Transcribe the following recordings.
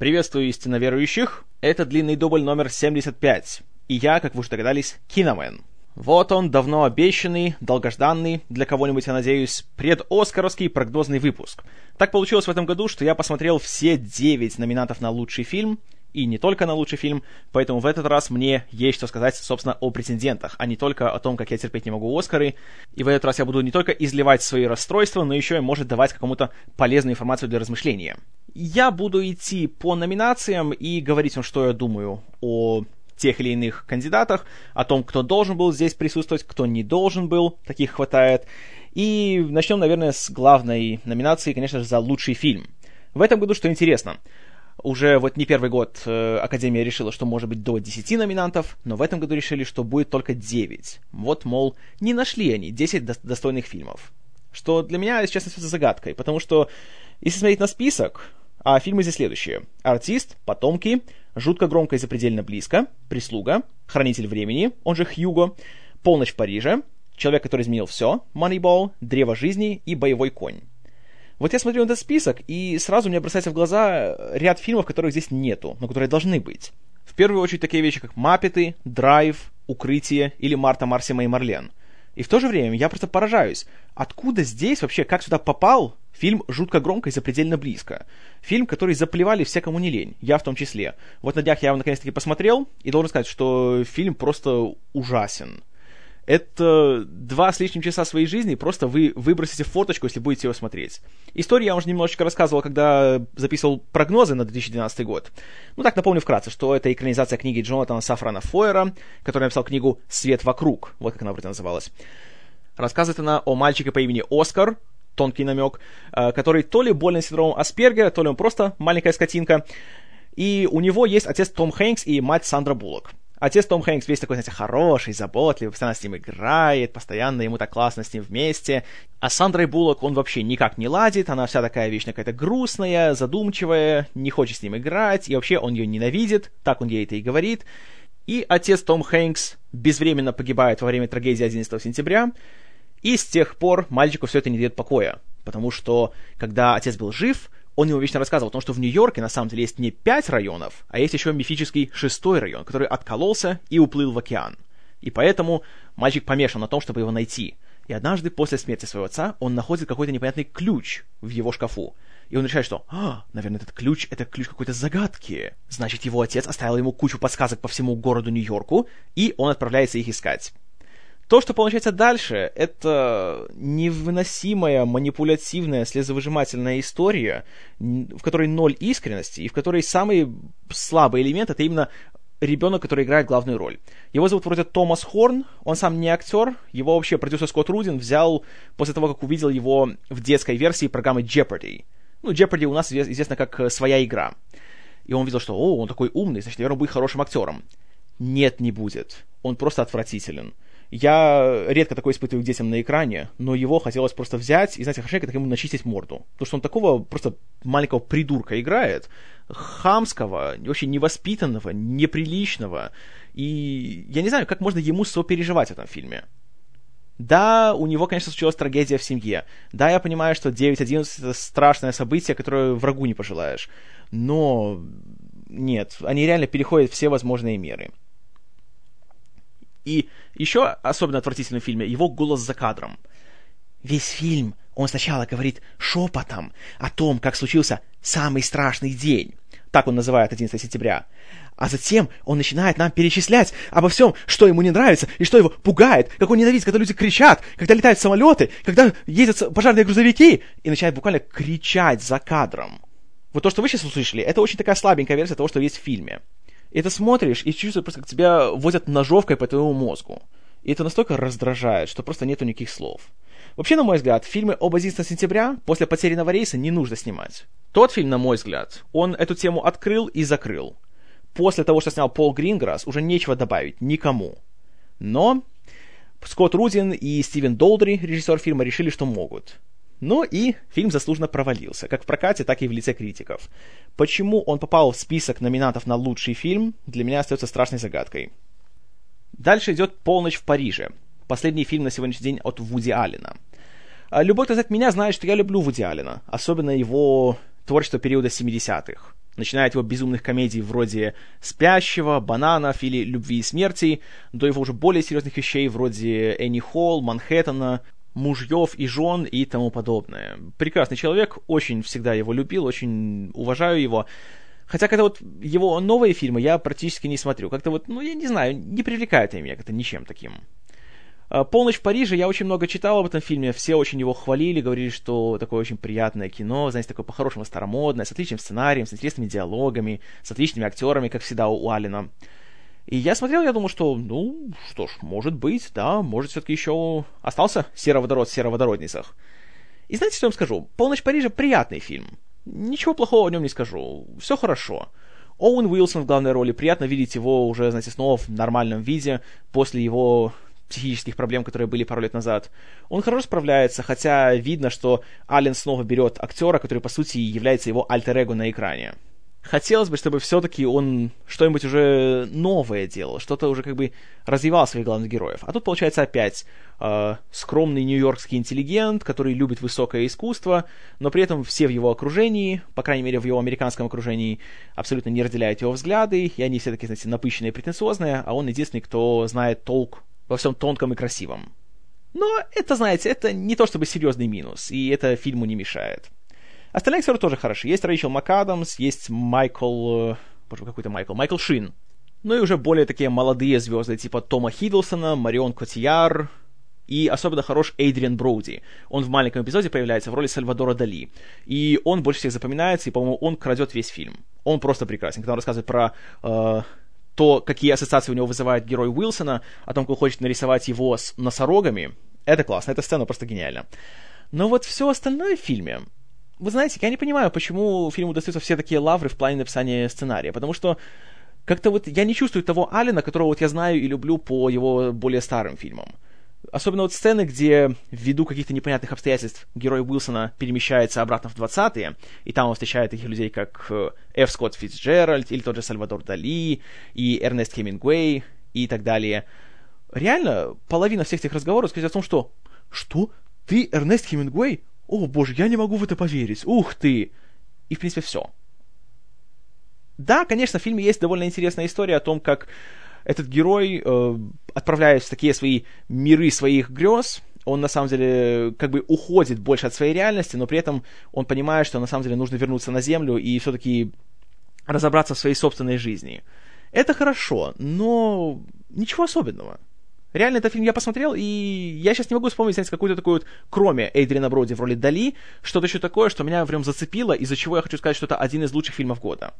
Приветствую истинно верующих. Это длинный дубль номер 75. И я, как вы уже догадались, Киномен. Вот он, давно обещанный, долгожданный, для кого-нибудь, я надеюсь, предоскаровский прогнозный выпуск. Так получилось в этом году, что я посмотрел все 9 номинантов на лучший фильм, и не только на лучший фильм, поэтому в этот раз мне есть что сказать, собственно, о претендентах, а не только о том, как я терпеть не могу Оскары. И в этот раз я буду не только изливать свои расстройства, но еще и, может, давать какому-то полезную информацию для размышления. Я буду идти по номинациям и говорить вам, что я думаю о тех или иных кандидатах, о том, кто должен был здесь присутствовать, кто не должен был, таких хватает. И начнем, наверное, с главной номинации, конечно же, за лучший фильм. В этом году, что интересно, уже вот не первый год э, Академия решила, что может быть до 10 номинантов, но в этом году решили, что будет только 9. Вот, мол, не нашли они 10 до- достойных фильмов. Что для меня, если честно, остается загадкой, потому что, если смотреть на список, а фильмы здесь следующие. «Артист», «Потомки», «Жутко громко и запредельно близко», «Прислуга», «Хранитель времени», он же Хьюго, «Полночь в Париже», «Человек, который изменил все», «Moneyball», «Древо жизни» и «Боевой конь». Вот я смотрю на этот список, и сразу мне бросается в глаза ряд фильмов, которых здесь нету, но которые должны быть. В первую очередь такие вещи, как «Маппеты», «Драйв», «Укрытие» или «Марта, Марсима и Марлен». И в то же время я просто поражаюсь, откуда здесь вообще, как сюда попал фильм «Жутко громко и запредельно близко». Фильм, который заплевали все, кому не лень, я в том числе. Вот на днях я его наконец-таки посмотрел, и должен сказать, что фильм просто ужасен это два с лишним часа своей жизни, просто вы выбросите фоточку, если будете его смотреть. Историю я уже немножечко рассказывал, когда записывал прогнозы на 2012 год. Ну так, напомню вкратце, что это экранизация книги Джонатана Сафрана Фойера, который написал книгу «Свет вокруг», вот как она вроде называлась. Рассказывает она о мальчике по имени Оскар, тонкий намек, э, который то ли болен синдромом Аспергера, то ли он просто маленькая скотинка. И у него есть отец Том Хэнкс и мать Сандра Буллок. Отец Том Хэнкс весь такой, знаете, хороший, заботливый, постоянно с ним играет, постоянно ему так классно с ним вместе. А с Сандрой Буллок он вообще никак не ладит, она вся такая вечно какая-то грустная, задумчивая, не хочет с ним играть, и вообще он ее ненавидит, так он ей это и говорит. И отец Том Хэнкс безвременно погибает во время трагедии 11 сентября, и с тех пор мальчику все это не дает покоя, потому что, когда отец был жив, он ему вечно рассказывал о том, что в Нью-Йорке на самом деле есть не пять районов, а есть еще мифический шестой район, который откололся и уплыл в океан. И поэтому мальчик помешан на том, чтобы его найти. И однажды после смерти своего отца он находит какой-то непонятный ключ в его шкафу. И он решает, что, а, наверное, этот ключ — это ключ какой-то загадки. Значит, его отец оставил ему кучу подсказок по всему городу Нью-Йорку, и он отправляется их искать. То, что получается дальше, это невыносимая, манипулятивная, слезовыжимательная история, в которой ноль искренности, и в которой самый слабый элемент — это именно ребенок, который играет главную роль. Его зовут вроде Томас Хорн, он сам не актер, его вообще продюсер Скотт Рудин взял после того, как увидел его в детской версии программы Jeopardy. Ну, Jeopardy у нас известно как своя игра. И он видел, что, о, он такой умный, значит, наверное, будет хорошим актером. Нет, не будет. Он просто отвратителен. Я редко такое испытываю к детям на экране, но его хотелось просто взять и, знаете, хорошенько так ему начистить морду. Потому что он такого просто маленького придурка играет, хамского, вообще невоспитанного, неприличного. И я не знаю, как можно ему сопереживать в этом фильме. Да, у него, конечно, случилась трагедия в семье. Да, я понимаю, что 9.11 это страшное событие, которое врагу не пожелаешь. Но нет, они реально переходят все возможные меры. И еще особенно отвратительный в фильме его голос за кадром. Весь фильм он сначала говорит шепотом о том, как случился самый страшный день. Так он называет 11 сентября. А затем он начинает нам перечислять обо всем, что ему не нравится и что его пугает, как он ненавидит, когда люди кричат, когда летают самолеты, когда ездят пожарные грузовики, и начинает буквально кричать за кадром. Вот то, что вы сейчас услышали, это очень такая слабенькая версия того, что есть в фильме. И ты смотришь и чувствуешь просто, как тебя возят ножовкой по твоему мозгу. И это настолько раздражает, что просто нету никаких слов. Вообще, на мой взгляд, фильмы об 11 сентября после потерянного рейса не нужно снимать. Тот фильм, на мой взгляд, он эту тему открыл и закрыл. После того, что снял Пол Гринграсс, уже нечего добавить никому. Но Скотт Рудин и Стивен Долдри, режиссер фильма, решили, что могут. Ну и фильм заслуженно провалился, как в прокате, так и в лице критиков. Почему он попал в список номинантов на лучший фильм, для меня остается страшной загадкой. Дальше идет «Полночь в Париже», последний фильм на сегодняшний день от Вуди Аллена. Любой, кто знает меня, знает, что я люблю Вуди Аллена, особенно его творчество периода 70-х. начиная от его безумных комедий вроде «Спящего», «Бананов» или «Любви и смерти», до его уже более серьезных вещей вроде «Энни Холл», «Манхэттена», мужьев и жен и тому подобное. Прекрасный человек, очень всегда его любил, очень уважаю его. Хотя когда вот его новые фильмы я практически не смотрю. Как-то вот, ну, я не знаю, не привлекает они меня как-то ничем таким. А, «Полночь в Париже» я очень много читал об этом фильме, все очень его хвалили, говорили, что такое очень приятное кино, знаете, такое по-хорошему старомодное, с отличным сценарием, с интересными диалогами, с отличными актерами, как всегда у Алина. И я смотрел, я думал, что, ну, что ж, может быть, да, может, все-таки еще остался сероводород в сероводородницах. И знаете, что я вам скажу? «Полночь в Париже» приятный фильм. Ничего плохого о нем не скажу. Все хорошо. Оуэн Уилсон в главной роли. Приятно видеть его уже, знаете, снова в нормальном виде после его психических проблем, которые были пару лет назад. Он хорошо справляется, хотя видно, что Аллен снова берет актера, который, по сути, является его альтер-эго на экране. Хотелось бы, чтобы все-таки он что-нибудь уже новое делал, что-то уже как бы развивал своих главных героев. А тут получается опять э, скромный нью-йоркский интеллигент, который любит высокое искусство, но при этом все в его окружении, по крайней мере в его американском окружении, абсолютно не разделяют его взгляды, и они все такие, знаете, напыщенные и претенциозные, а он единственный, кто знает толк во всем тонком и красивом. Но это, знаете, это не то чтобы серьезный минус, и это фильму не мешает. Остальные актеры тоже хороши. Есть Рэйчел МакАдамс, есть Майкл... Э, боже, какой-то Майкл. Майкл Шин. Ну и уже более такие молодые звезды, типа Тома Хиддлсона, Марион Котияр, и особенно хорош Эйдриан Броуди. Он в маленьком эпизоде появляется в роли Сальвадора Дали. И он больше всех запоминается, и, по-моему, он крадет весь фильм. Он просто прекрасен. Когда он рассказывает про э, то, какие ассоциации у него вызывает герой Уилсона, о том, как он хочет нарисовать его с носорогами, это классно, эта сцена просто гениальна. Но вот все остальное в фильме, вы знаете, я не понимаю, почему фильму достаются все такие лавры в плане написания сценария, потому что как-то вот я не чувствую того Алина, которого вот я знаю и люблю по его более старым фильмам. Особенно вот сцены, где ввиду каких-то непонятных обстоятельств герой Уилсона перемещается обратно в 20-е, и там он встречает таких людей, как э, Ф. Скотт Фитцджеральд, или тот же Сальвадор Дали, и Эрнест Хемингуэй, и так далее. Реально, половина всех этих разговоров сказать о том, что «Что? Ты Эрнест Хемингуэй? О, боже, я не могу в это поверить! Ух ты!» И, в принципе, все. Да, конечно, в фильме есть довольно интересная история о том, как этот герой, э, отправляясь в такие свои миры своих грез, он на самом деле как бы уходит больше от своей реальности, но при этом он понимает, что на самом деле нужно вернуться на Землю и все-таки разобраться в своей собственной жизни. Это хорошо, но ничего особенного. Реально, этот фильм я посмотрел, и я сейчас не могу вспомнить, знаете, какую-то такую вот, кроме Эйдрина Броди в роли Дали, что-то еще такое, что меня прям зацепило, из-за чего я хочу сказать, что это один из лучших фильмов года.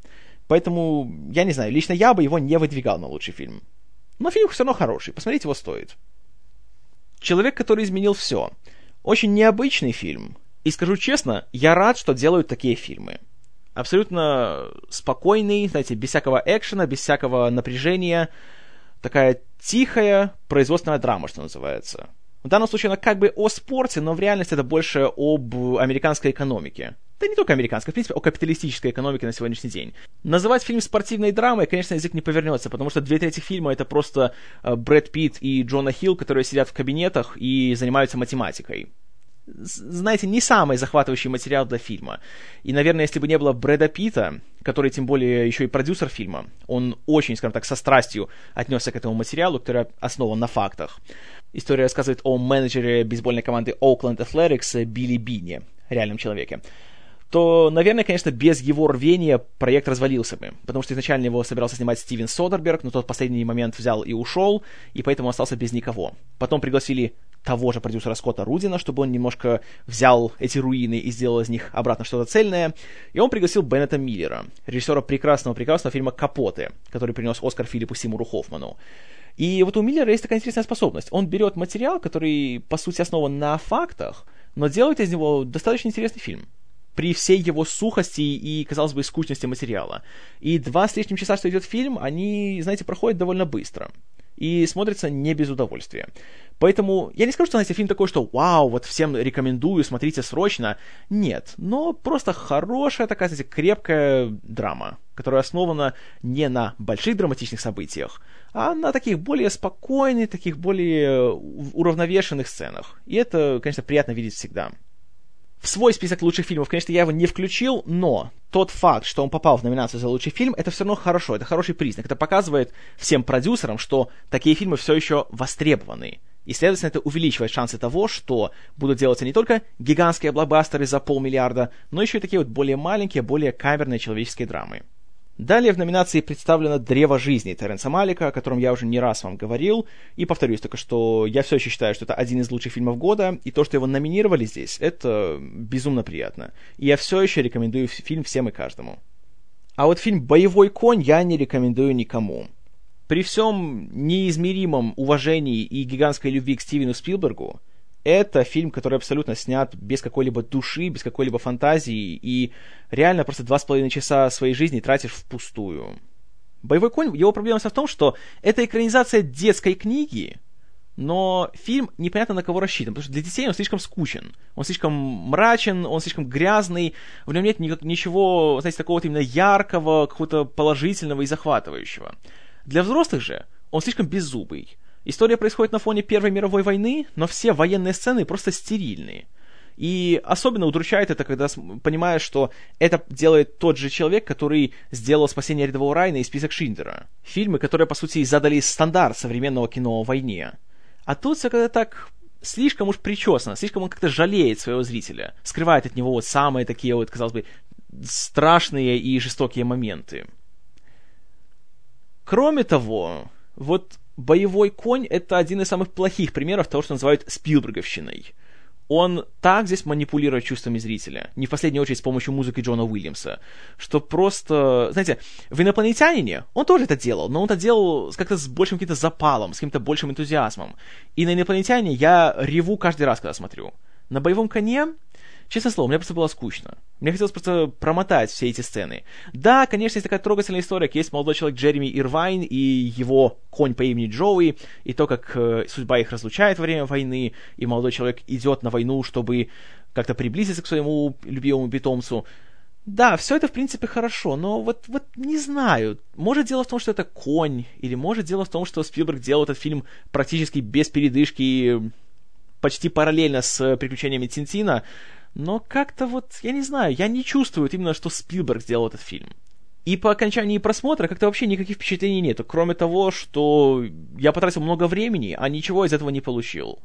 Поэтому, я не знаю, лично я бы его не выдвигал на лучший фильм. Но фильм все равно хороший, посмотреть его стоит. «Человек, который изменил все». Очень необычный фильм. И скажу честно, я рад, что делают такие фильмы. Абсолютно спокойный, знаете, без всякого экшена, без всякого напряжения. Такая тихая производственная драма, что называется. В данном случае она как бы о спорте, но в реальности это больше об американской экономике. Да не только американской, в принципе, о капиталистической экономике на сегодняшний день. Называть фильм спортивной драмой, конечно, язык не повернется, потому что две трети фильма это просто э, Брэд Питт и Джона Хилл, которые сидят в кабинетах и занимаются математикой знаете, не самый захватывающий материал для фильма. И, наверное, если бы не было Брэда Питта, который тем более еще и продюсер фильма, он очень, скажем так, со страстью отнесся к этому материалу, который основан на фактах. История рассказывает о менеджере бейсбольной команды Oakland Athletics Билли Бини, реальном человеке то, наверное, конечно, без его рвения проект развалился бы, потому что изначально его собирался снимать Стивен Содерберг, но тот в последний момент взял и ушел, и поэтому остался без никого. Потом пригласили того же продюсера Скотта Рудина, чтобы он немножко взял эти руины и сделал из них обратно что-то цельное. И он пригласил Беннета Миллера, режиссера прекрасного-прекрасного фильма «Капоты», который принес Оскар Филиппу Симуру Хоффману. И вот у Миллера есть такая интересная способность. Он берет материал, который, по сути, основан на фактах, но делает из него достаточно интересный фильм при всей его сухости и, казалось бы, скучности материала. И два с лишним часа, что идет фильм, они, знаете, проходят довольно быстро и смотрится не без удовольствия. Поэтому я не скажу, что, знаете, фильм такой, что вау, вот всем рекомендую, смотрите срочно. Нет, но просто хорошая такая, знаете, крепкая драма, которая основана не на больших драматичных событиях, а на таких более спокойных, таких более уравновешенных сценах. И это, конечно, приятно видеть всегда. в свой список лучших фильмов, конечно, я его не включил, но тот факт, что он попал в номинацию за лучший фильм, это все равно хорошо, это хороший признак. Это показывает всем продюсерам, что такие фильмы все еще востребованы. И, следовательно, это увеличивает шансы того, что будут делаться не только гигантские блокбастеры за полмиллиарда, но еще и такие вот более маленькие, более камерные человеческие драмы. Далее в номинации представлено «Древо жизни» Терренса Малика, о котором я уже не раз вам говорил, и повторюсь только, что я все еще считаю, что это один из лучших фильмов года, и то, что его номинировали здесь, это безумно приятно. И я все еще рекомендую фильм всем и каждому. А вот фильм «Боевой конь» я не рекомендую никому. При всем неизмеримом уважении и гигантской любви к Стивену Спилбергу, это фильм, который абсолютно снят без какой-либо души, без какой-либо фантазии, и реально просто два с половиной часа своей жизни тратишь впустую. «Боевой конь», его проблема в том, что это экранизация детской книги, но фильм непонятно на кого рассчитан, потому что для детей он слишком скучен, он слишком мрачен, он слишком грязный, в нем нет никак, ничего, знаете, такого именно яркого, какого-то положительного и захватывающего. Для взрослых же он слишком беззубый, История происходит на фоне Первой мировой войны, но все военные сцены просто стерильные. И особенно удручает это, когда понимаешь, что это делает тот же человек, который сделал «Спасение рядового Райна» и «Список Шиндера». Фильмы, которые, по сути, задали стандарт современного кино о войне. А тут все когда так слишком уж причесано, слишком он как-то жалеет своего зрителя, скрывает от него вот самые такие вот, казалось бы, страшные и жестокие моменты. Кроме того, вот «Боевой конь» — это один из самых плохих примеров того, что называют Спилберговщиной. Он так здесь манипулирует чувствами зрителя, не в последнюю очередь с помощью музыки Джона Уильямса, что просто, знаете, в «Инопланетянине» он тоже это делал, но он это делал как-то с большим каким-то запалом, с каким-то большим энтузиазмом. И на «Инопланетяне» я реву каждый раз, когда смотрю. На «Боевом коне» Честное слово, мне просто было скучно. Мне хотелось просто промотать все эти сцены. Да, конечно, есть такая трогательная история, как есть молодой человек Джереми Ирвайн и его конь по имени Джоуи, и то, как э, судьба их разлучает во время войны, и молодой человек идет на войну, чтобы как-то приблизиться к своему любимому питомцу. Да, все это, в принципе, хорошо, но вот, вот не знаю. Может, дело в том, что это конь, или может, дело в том, что Спилберг делал этот фильм практически без передышки, почти параллельно с приключениями Тинтина, но как-то вот, я не знаю, я не чувствую именно, что Спилберг сделал этот фильм. И по окончании просмотра как-то вообще никаких впечатлений нету, кроме того, что я потратил много времени, а ничего из этого не получил.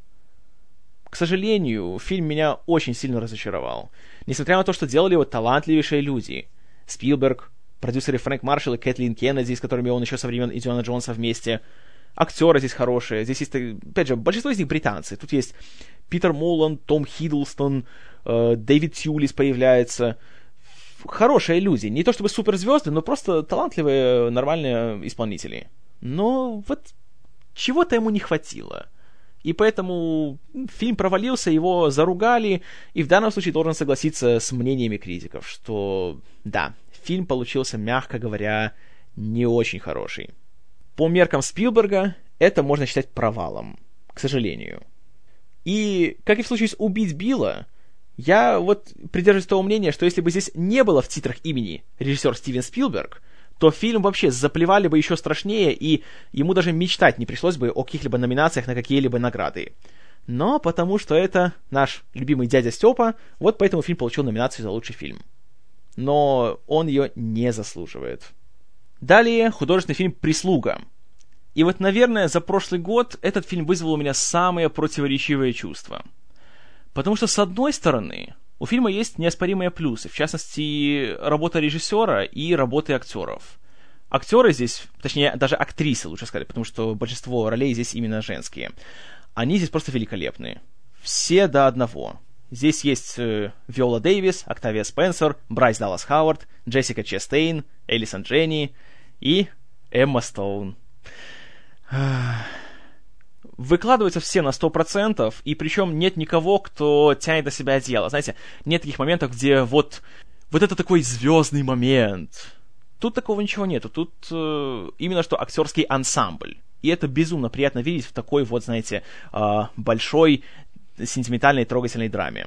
К сожалению, фильм меня очень сильно разочаровал. Несмотря на то, что делали его талантливейшие люди. Спилберг, продюсеры Фрэнк Маршалл и Кэтлин Кеннеди, с которыми он еще со времен Индиана Джонса вместе. Актеры здесь хорошие. Здесь есть, опять же, большинство из них британцы. Тут есть Питер Молланд, Том Хиддлстон, э, Дэвид Тьюлис появляется. Хорошие люди. Не то чтобы суперзвезды, но просто талантливые, нормальные исполнители. Но вот чего-то ему не хватило. И поэтому фильм провалился, его заругали, и в данном случае должен согласиться с мнениями критиков, что да, фильм получился, мягко говоря, не очень хороший. По меркам Спилберга это можно считать провалом, к сожалению. И, как и в случае с «Убить Билла», я вот придерживаюсь того мнения, что если бы здесь не было в титрах имени режиссер Стивен Спилберг, то фильм вообще заплевали бы еще страшнее, и ему даже мечтать не пришлось бы о каких-либо номинациях на какие-либо награды. Но потому что это наш любимый дядя Степа, вот поэтому фильм получил номинацию за лучший фильм. Но он ее не заслуживает. Далее художественный фильм «Прислуга», и вот, наверное, за прошлый год этот фильм вызвал у меня самые противоречивые чувства. Потому что, с одной стороны, у фильма есть неоспоримые плюсы, в частности, работа режиссера и работы актеров. Актеры здесь, точнее, даже актрисы, лучше сказать, потому что большинство ролей здесь именно женские. Они здесь просто великолепные. Все до одного. Здесь есть э, Виола Дэвис, Октавия Спенсер, Брайс Даллас Хауард, Джессика Честейн, Элисон Дженни и Эмма Стоун выкладываются все на 100%, и причем нет никого, кто тянет на себя дело. Знаете, нет таких моментов, где вот, вот это такой звездный момент. Тут такого ничего нету. Тут э, именно что актерский ансамбль. И это безумно приятно видеть в такой вот, знаете, э, большой сентиментальной трогательной драме.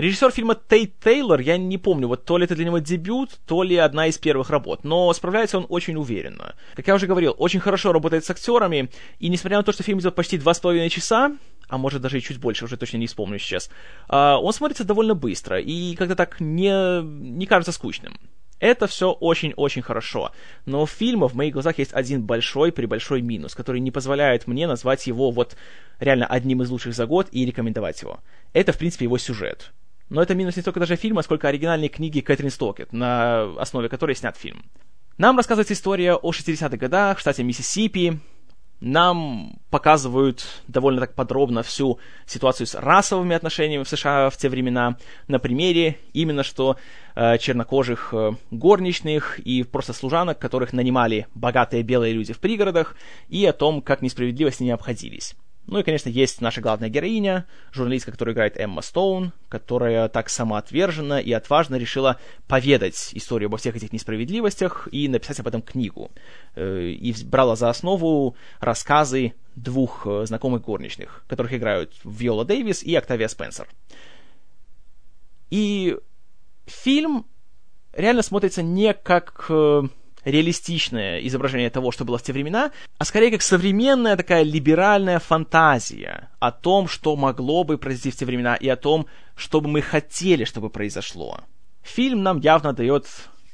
Режиссер фильма Тейт Тейлор, я не помню, вот то ли это для него дебют, то ли одна из первых работ, но справляется он очень уверенно. Как я уже говорил, очень хорошо работает с актерами, и несмотря на то, что фильм идет почти два с половиной часа, а может даже и чуть больше, уже точно не вспомню сейчас. А, он смотрится довольно быстро и как-то так не, не кажется скучным. Это все очень-очень хорошо. Но у фильма в моих глазах есть один большой-пребольшой минус, который не позволяет мне назвать его вот реально одним из лучших за год и рекомендовать его. Это, в принципе, его сюжет. Но это минус не только даже фильма, сколько оригинальной книги Кэтрин Стокет, на основе которой снят фильм. Нам рассказывается история о 60-х годах в штате Миссисипи, нам показывают довольно так подробно всю ситуацию с расовыми отношениями в США в те времена на примере именно что э, чернокожих э, горничных и просто служанок, которых нанимали богатые белые люди в пригородах, и о том, как несправедливо с ними обходились. Ну и, конечно, есть наша главная героиня, журналистка, которую играет Эмма Стоун, которая так самоотверженно и отважно решила поведать историю обо всех этих несправедливостях и написать об этом книгу. Э, и брала за основу рассказы двух э, знакомых горничных, которых играют Виола Дэвис и Октавия Спенсер. И фильм реально смотрится не как э, реалистичное изображение того, что было в те времена, а скорее как современная такая либеральная фантазия о том, что могло бы произойти в те времена, и о том, что бы мы хотели, чтобы произошло. Фильм нам явно дает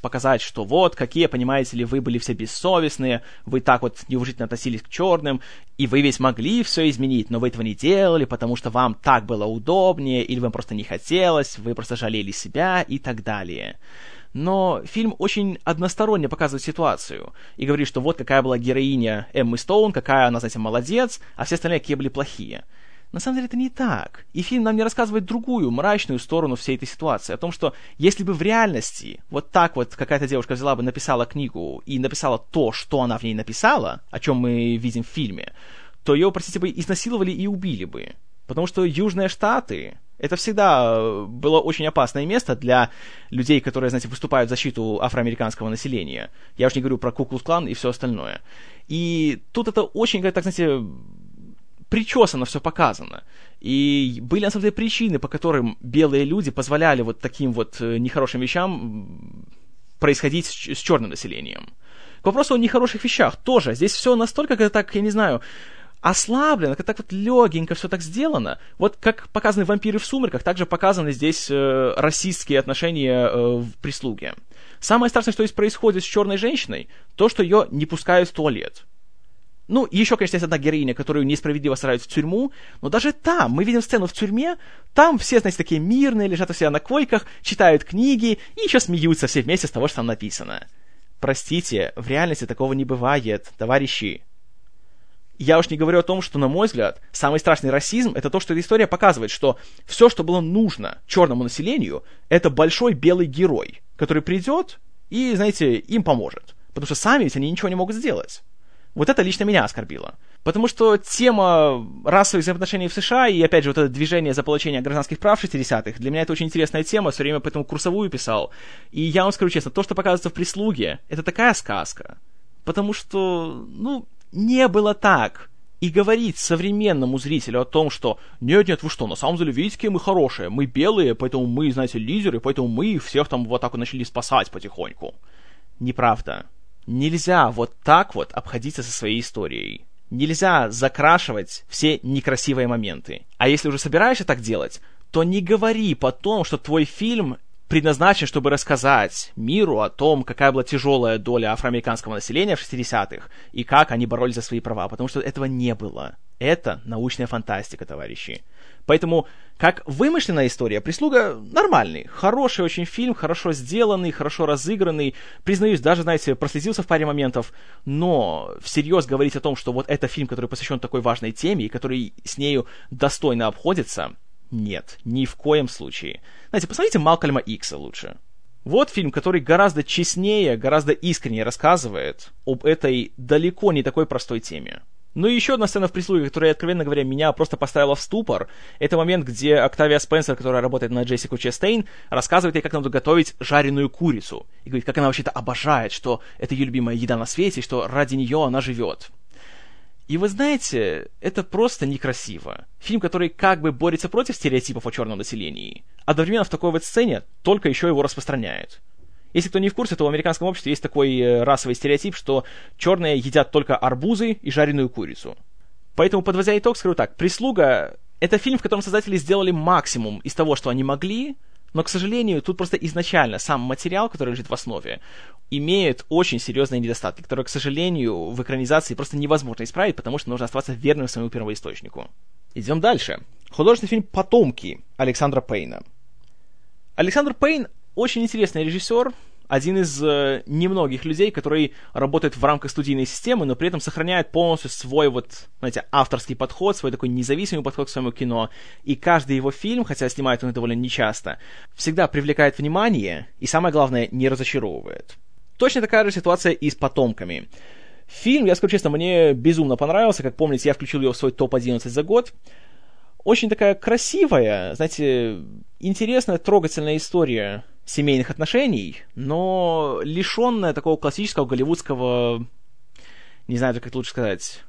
показать, что вот, какие, понимаете ли, вы были все бессовестные, вы так вот неуважительно относились к черным, и вы ведь могли все изменить, но вы этого не делали, потому что вам так было удобнее, или вам просто не хотелось, вы просто жалели себя и так далее но фильм очень односторонне показывает ситуацию и говорит, что вот какая была героиня Эммы Стоун, какая она, знаете, молодец, а все остальные какие были плохие. На самом деле это не так. И фильм нам не рассказывает другую, мрачную сторону всей этой ситуации. О том, что если бы в реальности вот так вот какая-то девушка взяла бы, написала книгу и написала то, что она в ней написала, о чем мы видим в фильме, то ее, простите, бы изнасиловали и убили бы. Потому что Южные Штаты, это всегда э, было очень опасное место для людей, которые, знаете, выступают в защиту афроамериканского населения. Я уж не говорю про Куклус-клан и все остальное. И тут это очень, как так, знаете, причесано все показано. И были, на самом деле, причины, по которым белые люди позволяли вот таким вот э, нехорошим вещам происходить с, с черным населением. К вопросу о нехороших вещах тоже. Здесь все настолько, как так, я не знаю, ослаблено, как так вот легенько все так сделано. Вот как показаны вампиры в сумерках, также показаны здесь э, расистские отношения э, в прислуге. Самое страшное, что здесь происходит с черной женщиной, то, что ее не пускают в туалет. Ну, еще, конечно, есть одна героиня, которую несправедливо сажают в тюрьму, но даже там, мы видим сцену в тюрьме, там все, знаете, такие мирные, лежат у себя на койках, читают книги и еще смеются все вместе с того, что там написано. Простите, в реальности такого не бывает, товарищи. Я уж не говорю о том, что, на мой взгляд, самый страшный расизм это то, что эта история показывает, что все, что было нужно черному населению, это большой белый герой, который придет и, знаете, им поможет. Потому что сами ведь они ничего не могут сделать. Вот это лично меня оскорбило. Потому что тема расовых взаимоотношений в США и, опять же, вот это движение за получение гражданских прав 60-х, для меня это очень интересная тема, все время поэтому курсовую писал. И я вам скажу честно, то, что показывается в «Прислуге», это такая сказка. Потому что, ну, не было так. И говорить современному зрителю о том, что «нет-нет, вы что, на самом деле, видите, какие мы хорошие, мы белые, поэтому мы, знаете, лидеры, поэтому мы всех там вот так вот начали спасать потихоньку». Неправда. Нельзя вот так вот обходиться со своей историей. Нельзя закрашивать все некрасивые моменты. А если уже собираешься так делать, то не говори потом, что твой фильм предназначен, чтобы рассказать миру о том, какая была тяжелая доля афроамериканского населения в 60-х и как они боролись за свои права, потому что этого не было. Это научная фантастика, товарищи. Поэтому, как вымышленная история, «Прислуга» нормальный, хороший очень фильм, хорошо сделанный, хорошо разыгранный. Признаюсь, даже, знаете, прослезился в паре моментов, но всерьез говорить о том, что вот это фильм, который посвящен такой важной теме и который с нею достойно обходится, нет, ни в коем случае. Знаете, посмотрите Малкольма Икса лучше. Вот фильм, который гораздо честнее, гораздо искреннее рассказывает об этой далеко не такой простой теме. Ну и еще одна сцена в прислуге, которая, откровенно говоря, меня просто поставила в ступор. Это момент, где Октавия Спенсер, которая работает на Джессику Честейн, рассказывает ей, как надо готовить жареную курицу. И говорит, как она вообще-то обожает, что это ее любимая еда на свете, и что ради нее она живет. И вы знаете, это просто некрасиво. Фильм, который как бы борется против стереотипов о черном населении, одновременно в такой вот сцене только еще его распространяет. Если кто не в курсе, то в американском обществе есть такой э, расовый стереотип, что черные едят только арбузы и жареную курицу. Поэтому, подводя итог, скажу так, «Прислуга» Это фильм, в котором создатели сделали максимум из того, что они могли, но, к сожалению, тут просто изначально сам материал, который лежит в основе, имеет очень серьезные недостатки, которые, к сожалению, в экранизации просто невозможно исправить, потому что нужно оставаться верным своему первоисточнику. Идем дальше. Художественный фильм «Потомки» Александра Пейна. Александр Пейн очень интересный режиссер, один из э, немногих людей, который работает в рамках студийной системы, но при этом сохраняет полностью свой вот, знаете, авторский подход, свой такой независимый подход к своему кино. И каждый его фильм, хотя снимает он довольно нечасто, всегда привлекает внимание и, самое главное, не разочаровывает. Точно такая же ситуация и с «Потомками». Фильм, я скажу честно, мне безумно понравился. Как помните, я включил его в свой топ-11 за год. Очень такая красивая, знаете, интересная, трогательная история семейных отношений, но лишенная такого классического голливудского, не знаю, как это лучше сказать,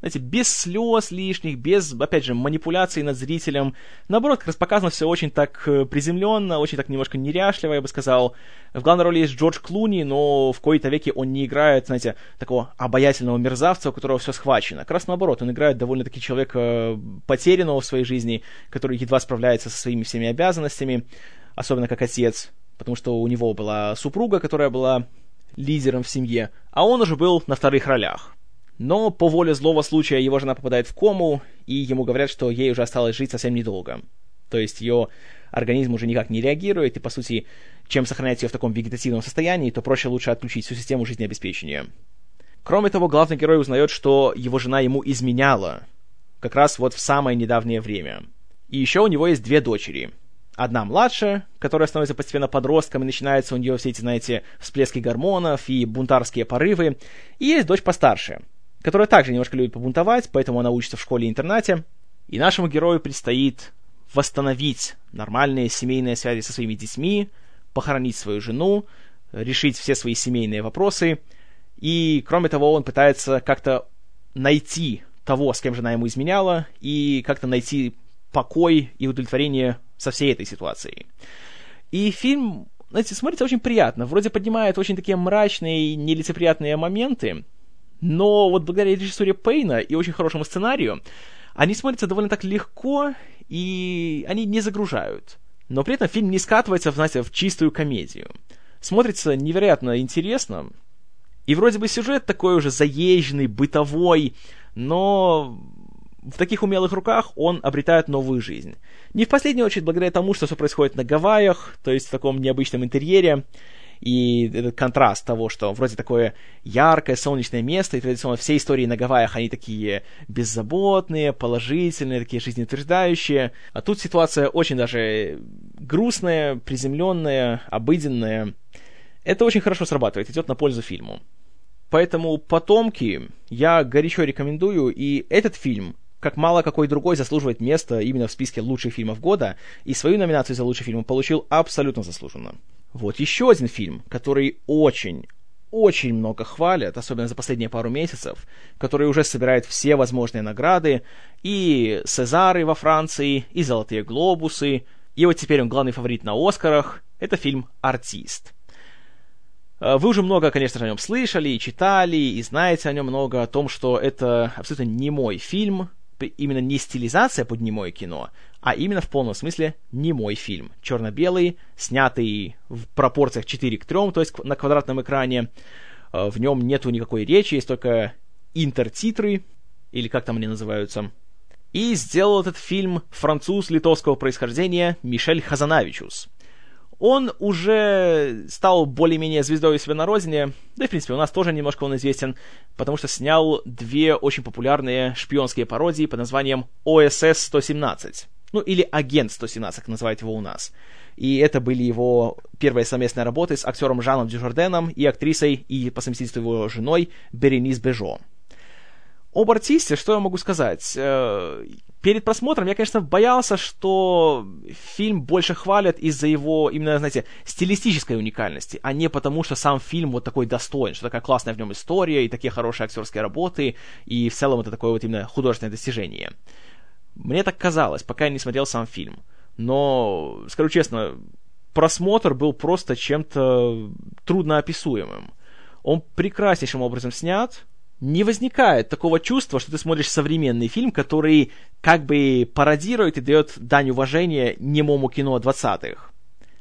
знаете, без слез лишних, без, опять же, манипуляций над зрителем. Наоборот, как раз показано все очень так э, приземленно, очень так немножко неряшливо, я бы сказал. В главной роли есть Джордж Клуни, но в кои-то веке он не играет, знаете, такого обаятельного мерзавца, у которого все схвачено. Как раз наоборот, он играет довольно-таки человека потерянного в своей жизни, который едва справляется со своими всеми обязанностями особенно как отец, потому что у него была супруга, которая была лидером в семье, а он уже был на вторых ролях. Но по воле злого случая его жена попадает в кому, и ему говорят, что ей уже осталось жить совсем недолго. То есть ее организм уже никак не реагирует, и, по сути, чем сохранять ее в таком вегетативном состоянии, то проще лучше отключить всю систему жизнеобеспечения. Кроме того, главный герой узнает, что его жена ему изменяла, как раз вот в самое недавнее время. И еще у него есть две дочери — Одна младшая, которая становится постепенно подростком, и начинаются у нее все эти, знаете, всплески гормонов и бунтарские порывы. И есть дочь постарше, которая также немножко любит побунтовать, поэтому она учится в школе-интернате. И нашему герою предстоит восстановить нормальные семейные связи со своими детьми, похоронить свою жену, решить все свои семейные вопросы. И, кроме того, он пытается как-то найти того, с кем жена ему изменяла, и как-то найти покой и удовлетворение со всей этой ситуацией. И фильм, знаете, смотрится очень приятно. Вроде поднимает очень такие мрачные и нелицеприятные моменты, но вот благодаря режиссуре Пейна и очень хорошему сценарию, они смотрятся довольно так легко, и они не загружают. Но при этом фильм не скатывается, знаете, в чистую комедию. Смотрится невероятно интересно. И вроде бы сюжет такой уже заезженный, бытовой, но в таких умелых руках он обретает новую жизнь. Не в последнюю очередь благодаря тому, что все происходит на Гавайях, то есть в таком необычном интерьере, и этот контраст того, что вроде такое яркое, солнечное место, и традиционно все истории на Гавайях, они такие беззаботные, положительные, такие жизнеутверждающие. А тут ситуация очень даже грустная, приземленная, обыденная. Это очень хорошо срабатывает, идет на пользу фильму. Поэтому «Потомки» я горячо рекомендую, и этот фильм как мало какой другой заслуживает места именно в списке лучших фильмов года, и свою номинацию за лучший фильм получил абсолютно заслуженно. Вот еще один фильм, который очень, очень много хвалят, особенно за последние пару месяцев, который уже собирает все возможные награды, и Сезары во Франции, и Золотые Глобусы, и вот теперь он главный фаворит на Оскарах, это фильм «Артист». Э, вы уже много, конечно же, о нем слышали и читали, и знаете о нем много, о том, что это абсолютно не мой фильм, именно не стилизация под немое кино, а именно в полном смысле немой фильм. Черно-белый, снятый в пропорциях 4 к 3, то есть на квадратном экране. Э, в нем нету никакой речи, есть только интертитры, или как там они называются. И сделал этот фильм француз литовского происхождения Мишель Хазанавичус – он уже стал более-менее звездой у себя на родине, да и, в принципе, у нас тоже немножко он известен, потому что снял две очень популярные шпионские пародии под названием ОСС-117, ну или Агент 117, как называют его у нас. И это были его первые совместные работы с актером Жаном Дюжарденом и актрисой и по совместительству его женой Беренис Бежо. Об артисте, что я могу сказать? Э, перед просмотром я, конечно, боялся, что фильм больше хвалят из-за его, именно, знаете, стилистической уникальности, а не потому, что сам фильм вот такой достоин, что такая классная в нем история, и такие хорошие актерские работы, и в целом это такое вот именно художественное достижение. Мне так казалось, пока я не смотрел сам фильм. Но, скажу честно, просмотр был просто чем-то трудноописуемым. Он прекраснейшим образом снят, не возникает такого чувства, что ты смотришь современный фильм, который как бы пародирует и дает дань уважения немому кино 20-х.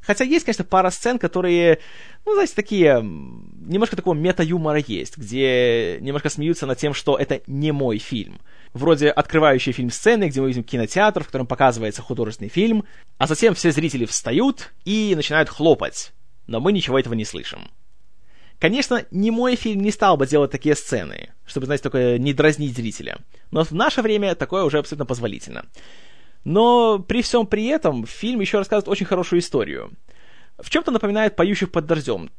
Хотя есть, конечно, пара сцен, которые, ну, знаете, такие, немножко такого мета-юмора есть, где немножко смеются над тем, что это не мой фильм. Вроде открывающей фильм сцены, где мы видим кинотеатр, в котором показывается художественный фильм, а затем все зрители встают и начинают хлопать. Но мы ничего этого не слышим. Конечно, не мой фильм не стал бы делать такие сцены, чтобы, знаете, только не дразнить зрителя. Но в наше время такое уже абсолютно позволительно. Но при всем при этом фильм еще рассказывает очень хорошую историю. В чем-то напоминает «Поющих под дождем».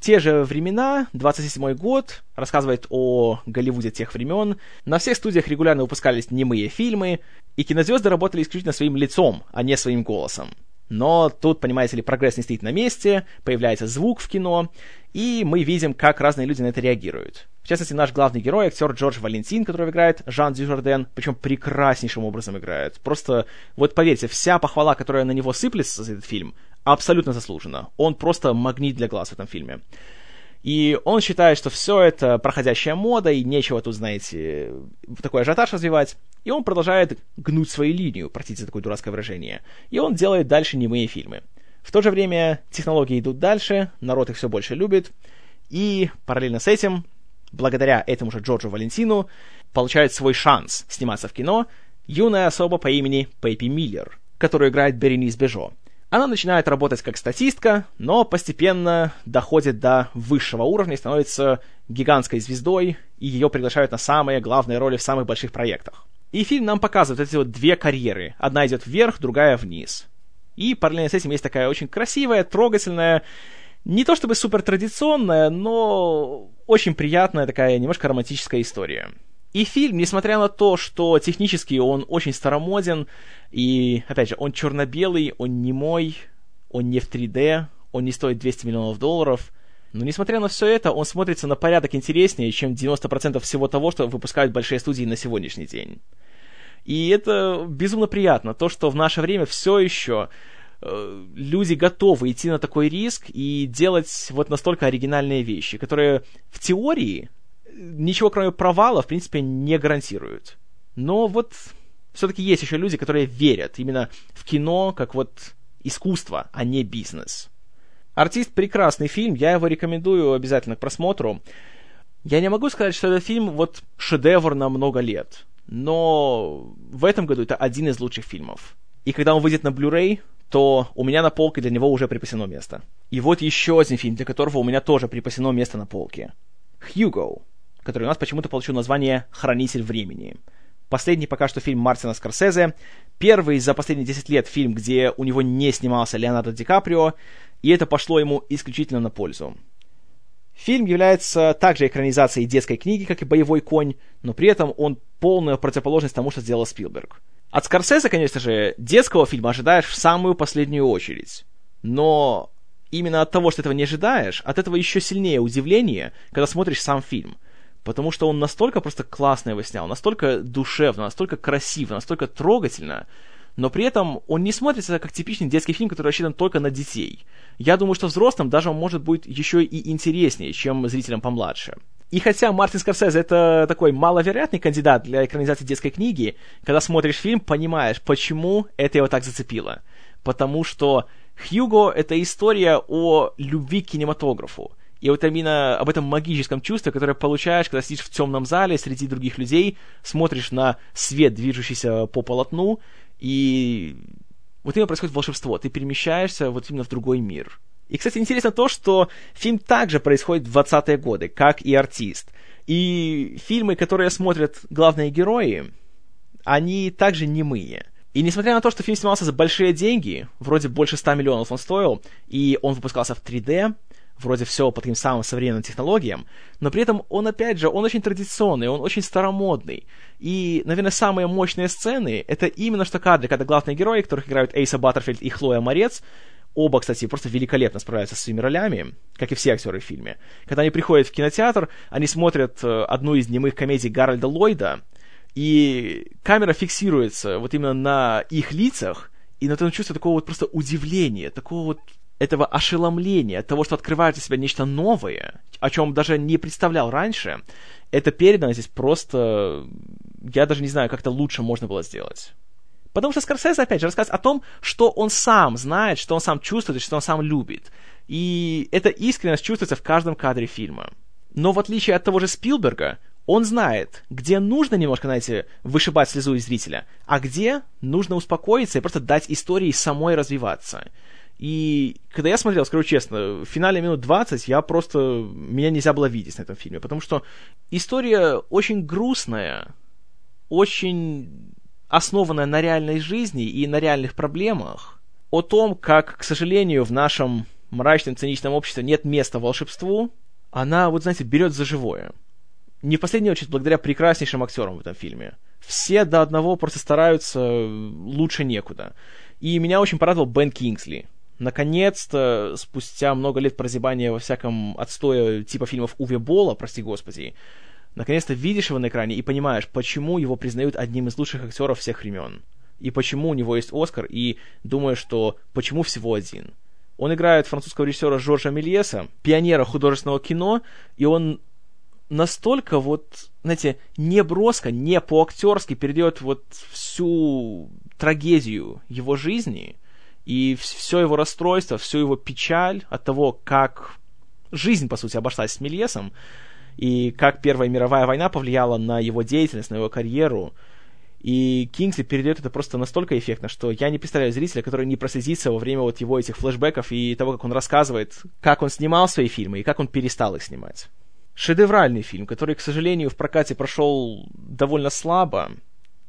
Те же времена, 27-й год, рассказывает о Голливуде тех времен. На всех студиях регулярно выпускались немые фильмы, и кинозвезды работали исключительно своим лицом, а не своим голосом. Но тут, понимаете ли, прогресс не стоит на месте, появляется звук в кино, и мы видим, как разные люди на это реагируют. В частности, наш главный герой, актер Джордж Валентин, который играет Жан Дюжарден, причем прекраснейшим образом играет. Просто, вот поверьте, вся похвала, которая на него сыплется за этот фильм, абсолютно заслужена. Он просто магнит для глаз в этом фильме. И он считает, что все это проходящая мода, и нечего тут, знаете, такой ажиотаж развивать. И он продолжает гнуть свою линию, простите за такое дурацкое выражение. И он делает дальше немые фильмы. В то же время технологии идут дальше, народ их все больше любит, и параллельно с этим, благодаря этому же Джорджу Валентину, получает свой шанс сниматься в кино юная особа по имени Пейпи Миллер, которую играет Беренис Бежо. Она начинает работать как статистка, но постепенно доходит до высшего уровня и становится гигантской звездой, и ее приглашают на самые главные роли в самых больших проектах. И фильм нам показывает эти вот две карьеры. Одна идет вверх, другая вниз. И параллельно с этим есть такая очень красивая, трогательная, не то чтобы супер традиционная, но очень приятная такая немножко романтическая история. И фильм, несмотря на то, что технически он очень старомоден, и, опять же, он черно-белый, он не мой, он не в 3D, он не стоит 200 миллионов долларов, но несмотря на все это, он смотрится на порядок интереснее, чем 90% всего того, что выпускают большие студии на сегодняшний день. И это безумно приятно, то, что в наше время все еще э, люди готовы идти на такой риск и делать вот настолько оригинальные вещи, которые в теории ничего кроме провала, в принципе, не гарантируют. Но вот все-таки есть еще люди, которые верят именно в кино как вот искусство, а не бизнес. «Артист» — прекрасный фильм, я его рекомендую обязательно к просмотру. Я не могу сказать, что этот фильм вот шедевр на много лет, но в этом году это один из лучших фильмов. И когда он выйдет на Blu-ray, то у меня на полке для него уже припасено место. И вот еще один фильм, для которого у меня тоже припасено место на полке. «Хьюго», который у нас почему-то получил название «Хранитель времени». Последний пока что фильм Мартина Скорсезе. Первый за последние 10 лет фильм, где у него не снимался Леонардо Ди Каприо, и это пошло ему исключительно на пользу. Фильм является также экранизацией детской книги, как и «Боевой конь», но при этом он полная противоположность тому, что сделал Спилберг. От Скорсезе, конечно же, детского фильма ожидаешь в самую последнюю очередь. Но именно от того, что этого не ожидаешь, от этого еще сильнее удивление, когда смотришь сам фильм – потому что он настолько просто классно его снял, настолько душевно, настолько красиво, настолько трогательно, но при этом он не смотрится как типичный детский фильм, который рассчитан только на детей. Я думаю, что взрослым даже он может быть еще и интереснее, чем зрителям помладше. И хотя Мартин Скорсезе это такой маловероятный кандидат для экранизации детской книги, когда смотришь фильм, понимаешь, почему это его так зацепило. Потому что Хьюго — это история о любви к кинематографу. И вот именно об этом магическом чувстве, которое получаешь, когда сидишь в темном зале среди других людей, смотришь на свет, движущийся по полотну, и вот именно происходит волшебство. Ты перемещаешься вот именно в другой мир. И, кстати, интересно то, что фильм также происходит в 20-е годы, как и «Артист». И фильмы, которые смотрят главные герои, они также немые. И несмотря на то, что фильм снимался за большие деньги, вроде больше 100 миллионов он стоил, и он выпускался в 3D, вроде все по таким самым современным технологиям, но при этом он, опять же, он очень традиционный, он очень старомодный. И, наверное, самые мощные сцены — это именно что кадры, когда главные герои, которых играют Эйса Баттерфильд и Хлоя Морец, Оба, кстати, просто великолепно справляются с своими ролями, как и все актеры в фильме. Когда они приходят в кинотеатр, они смотрят э, одну из немых комедий Гарольда Ллойда, и камера фиксируется вот именно на их лицах, и на этом чувстве такого вот просто удивления, такого вот этого ошеломления, того, что открывает для себя нечто новое, о чем даже не представлял раньше, это передано здесь просто... Я даже не знаю, как это лучше можно было сделать. Потому что Скорсезе, опять же, рассказывает о том, что он сам знает, что он сам чувствует, что он сам любит. И эта искренность чувствуется в каждом кадре фильма. Но в отличие от того же Спилберга, он знает, где нужно немножко, знаете, вышибать слезу из зрителя, а где нужно успокоиться и просто дать истории самой развиваться. И когда я смотрел, скажу честно, в финале минут 20 я просто... Меня нельзя было видеть на этом фильме, потому что история очень грустная, очень основанная на реальной жизни и на реальных проблемах, о том, как, к сожалению, в нашем мрачном, циничном обществе нет места волшебству, она, вот знаете, берет за живое. Не в последнюю очередь благодаря прекраснейшим актерам в этом фильме. Все до одного просто стараются лучше некуда. И меня очень порадовал Бен Кингсли. Наконец-то, спустя много лет прозябания во всяком отстое типа фильмов Уве Бола, прости господи, наконец-то видишь его на экране и понимаешь, почему его признают одним из лучших актеров всех времен. И почему у него есть Оскар, и думаешь, что почему всего один. Он играет французского режиссера Жоржа Мельеса, пионера художественного кино, и он настолько вот, знаете, не броско, не по-актерски передает вот всю трагедию его жизни и все его расстройство, всю его печаль от того, как жизнь, по сути, обошлась с Мельесом, и как Первая мировая война повлияла на его деятельность, на его карьеру, и Кингсли передает это просто настолько эффектно, что я не представляю зрителя, который не прослезится во время вот его этих флешбеков и того, как он рассказывает, как он снимал свои фильмы и как он перестал их снимать. Шедевральный фильм, который, к сожалению, в прокате прошел довольно слабо,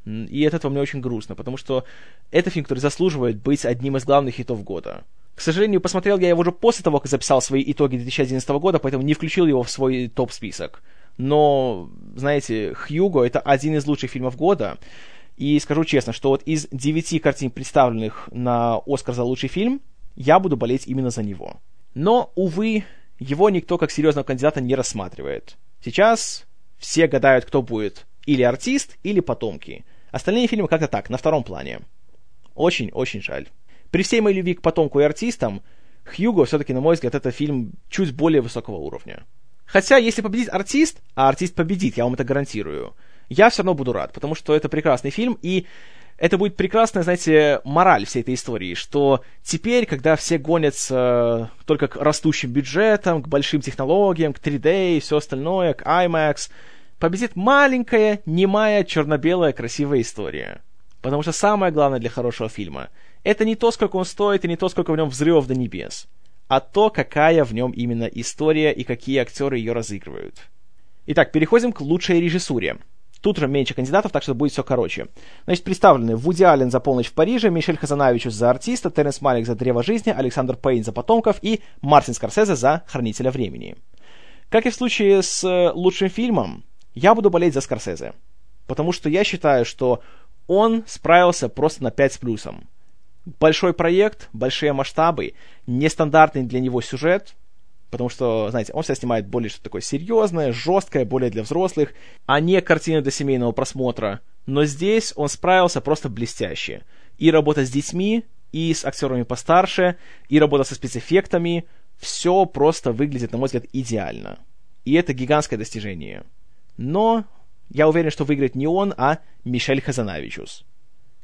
и от этого мне очень грустно, потому что это фильм, который заслуживает быть одним из главных хитов года. К сожалению, посмотрел я его уже после того, как записал свои итоги 2011 года, поэтому не включил его в свой топ-список но, знаете, Хьюго — это один из лучших фильмов года, и скажу честно, что вот из девяти картин, представленных на «Оскар за лучший фильм», я буду болеть именно за него. Но, увы, его никто как серьезного кандидата не рассматривает. Сейчас все гадают, кто будет или артист, или потомки. Остальные фильмы как-то так, на втором плане. Очень-очень жаль. При всей моей любви к потомку и артистам, Хьюго все-таки, на мой взгляд, это фильм чуть более высокого уровня. Хотя, если победит артист, а артист победит, я вам это гарантирую, я все равно буду рад, потому что это прекрасный фильм, и это будет прекрасная, знаете, мораль всей этой истории, что теперь, когда все гонятся только к растущим бюджетам, к большим технологиям, к 3D и все остальное, к IMAX, победит маленькая, немая, черно-белая, красивая история. Потому что самое главное для хорошего фильма — это не то, сколько он стоит, и не то, сколько в нем взрывов до небес — а то, какая в нем именно история и какие актеры ее разыгрывают. Итак, переходим к лучшей режиссуре. Тут же меньше кандидатов, так что будет все короче. Значит, представлены Вуди Аллен за «Полночь в Париже», Мишель Хазанавичус за «Артиста», Теренс Малик за «Древо жизни», Александр Пейн за «Потомков» и Мартин Скорсезе за «Хранителя времени». Как и в случае с э, лучшим фильмом, я буду болеть за Скорсезе. Потому что я считаю, что он справился просто на 5 с плюсом большой проект, большие масштабы, нестандартный для него сюжет, потому что, знаете, он себя снимает более что-то такое серьезное, жесткое, более для взрослых, а не картины для семейного просмотра. Но здесь он справился просто блестяще. И работа с детьми, и с актерами постарше, и работа со спецэффектами, все просто выглядит, на мой взгляд, идеально. И это гигантское достижение. Но я уверен, что выиграет не он, а Мишель Хазанавичус.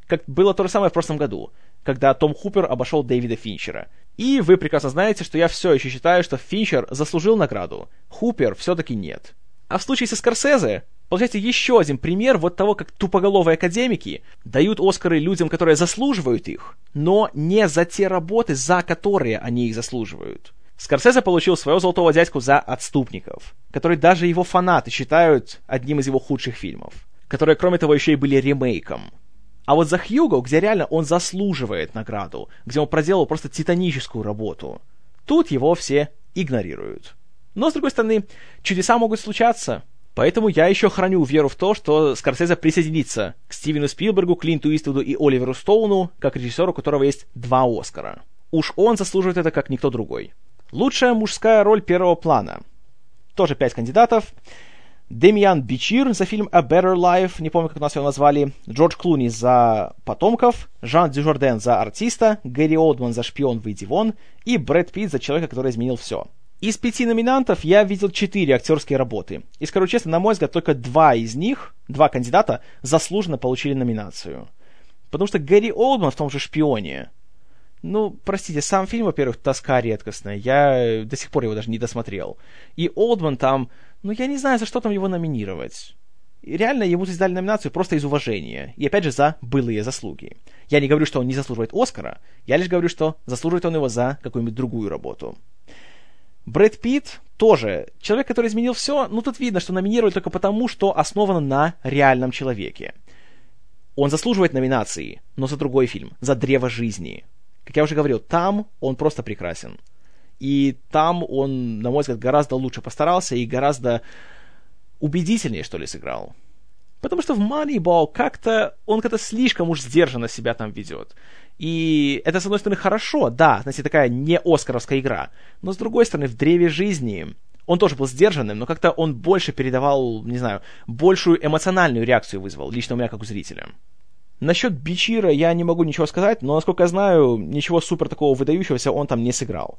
Как было то же самое в прошлом году когда Том Хупер обошел Дэвида Финчера. И вы прекрасно знаете, что я все еще считаю, что Финчер заслужил награду. Хупер все-таки нет. А в случае со Скорсезе, получается еще один пример вот того, как тупоголовые академики дают Оскары людям, которые заслуживают их, но не за те работы, за которые они их заслуживают. Скорсезе получил своего золотого дядьку за «Отступников», который даже его фанаты считают одним из его худших фильмов, которые, кроме того, еще и были ремейком. А вот за Хьюго, где реально он заслуживает награду, где он проделал просто титаническую работу, тут его все игнорируют. Но, с другой стороны, чудеса могут случаться. Поэтому я еще храню веру в то, что Скорсезе присоединится к Стивену Спилбергу, Клинту Иствуду и Оливеру Стоуну, как режиссеру, у которого есть два Оскара. Уж он заслуживает это, как никто другой. Лучшая мужская роль первого плана. Тоже пять кандидатов. Демьян Бичир за фильм A Better Life, не помню, как нас его назвали, Джордж Клуни за «Потомков», Жан Дюжарден за «Артиста», Гэри Олдман за «Шпион, выйди вон» и Брэд Питт за «Человека, который изменил все». Из пяти номинантов я видел четыре актерские работы. И скажу честно, на мой взгляд, только два из них, два кандидата, заслуженно получили номинацию. Потому что Гэри Олдман в том же «Шпионе», ну, простите, сам фильм, во-первых, тоска редкостная. Я до сих пор его даже не досмотрел. И Олдман там, ну, я не знаю, за что там его номинировать. И реально ему здесь дали номинацию просто из уважения. И опять же, за былые заслуги. Я не говорю, что он не заслуживает Оскара. Я лишь говорю, что заслуживает он его за какую-нибудь другую работу. Брэд Питт тоже человек, который изменил все, ну тут видно, что номинировали только потому, что основано на реальном человеке. Он заслуживает номинации, но за другой фильм, за «Древо жизни». Как я уже говорил, там он просто прекрасен. И там он, на мой взгляд, гораздо лучше постарался и гораздо убедительнее, что ли, сыграл. Потому что в Moneyball как-то он как-то слишком уж сдержанно себя там ведет. И это, с одной стороны, хорошо, да, знаете, такая не Оскаровская игра. Но, с другой стороны, в Древе жизни он тоже был сдержанным, но как-то он больше передавал, не знаю, большую эмоциональную реакцию вызвал, лично у меня как у зрителя. Насчет Бичира я не могу ничего сказать, но, насколько я знаю, ничего супер такого выдающегося он там не сыграл.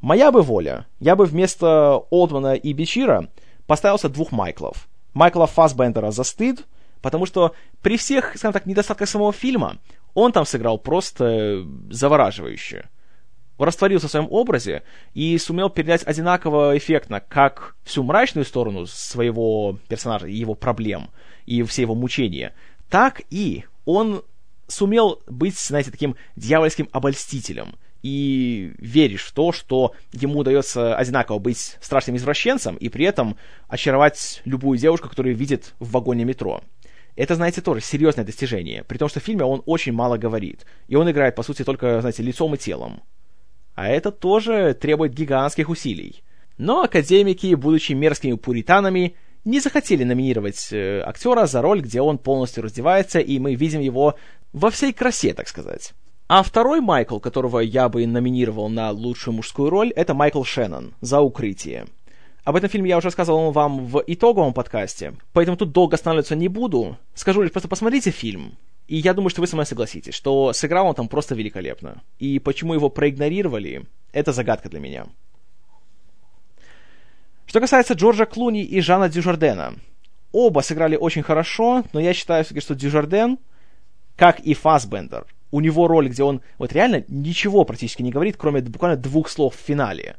Моя бы воля, я бы вместо Олдмана и Бичира поставился двух Майклов. Майкла Фасбендера за стыд, потому что при всех, скажем так, недостатках самого фильма, он там сыграл просто завораживающе. Растворился в своем образе и сумел передать одинаково эффектно как всю мрачную сторону своего персонажа и его проблем, и все его мучения, так и он сумел быть, знаете, таким дьявольским обольстителем. И веришь в то, что ему удается одинаково быть страшным извращенцем и при этом очаровать любую девушку, которую видит в вагоне метро. Это, знаете, тоже серьезное достижение, при том, что в фильме он очень мало говорит. И он играет, по сути, только, знаете, лицом и телом. А это тоже требует гигантских усилий. Но академики, будучи мерзкими пуританами, не захотели номинировать э, актера за роль, где он полностью раздевается, и мы видим его во всей красе, так сказать. А второй Майкл, которого я бы номинировал на лучшую мужскую роль, это Майкл Шеннон за «Укрытие». Об этом фильме я уже рассказывал вам в итоговом подкасте, поэтому тут долго останавливаться не буду. Скажу лишь, просто посмотрите фильм, и я думаю, что вы со мной согласитесь, что сыграл он там просто великолепно. И почему его проигнорировали, это загадка для меня. Что касается Джорджа Клуни и Жана Дюжардена, оба сыграли очень хорошо, но я считаю все-таки, что Дюжарден, как и Фасбендер, у него роль, где он вот реально ничего практически не говорит, кроме буквально двух слов в финале.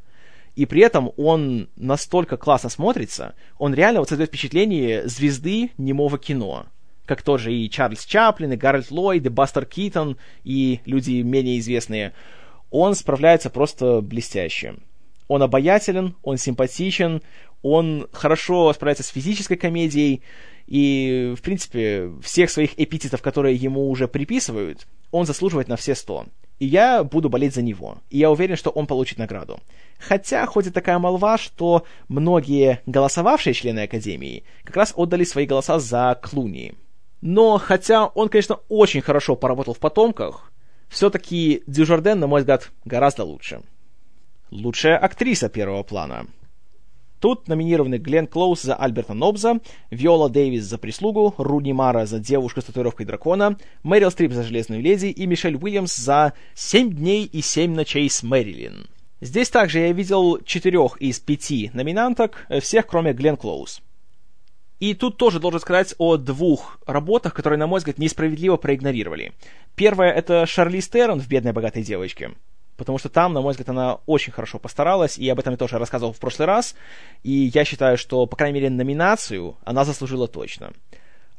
И при этом он настолько классно смотрится, он реально вот создает впечатление звезды немого кино. Как тоже и Чарльз Чаплин, и Гарольд Ллойд, и Бастер Китон, и люди менее известные. Он справляется просто блестяще. Он обаятелен, он симпатичен, он хорошо справляется с физической комедией, и, в принципе, всех своих эпитетов, которые ему уже приписывают, он заслуживает на все сто. И я буду болеть за него. И я уверен, что он получит награду. Хотя ходит такая молва, что многие голосовавшие члены Академии как раз отдали свои голоса за Клуни. Но хотя он, конечно, очень хорошо поработал в «Потомках», все-таки Дюжарден, на мой взгляд, гораздо лучше. Лучшая актриса первого плана. Тут номинированы Глен Клоус за Альберта Нобза, Виола Дэвис за «Прислугу», Руни Мара за «Девушку с татуировкой дракона», Мэрил Стрип за «Железную леди» и Мишель Уильямс за «Семь дней и семь ночей с Мэрилин». Здесь также я видел четырех из пяти номинанток, всех кроме Глен Клоус. И тут тоже должен сказать о двух работах, которые, на мой взгляд, несправедливо проигнорировали. Первая — это Шарли Стерн в «Бедной богатой девочке» потому что там, на мой взгляд, она очень хорошо постаралась, и об этом я тоже рассказывал в прошлый раз, и я считаю, что, по крайней мере, номинацию она заслужила точно.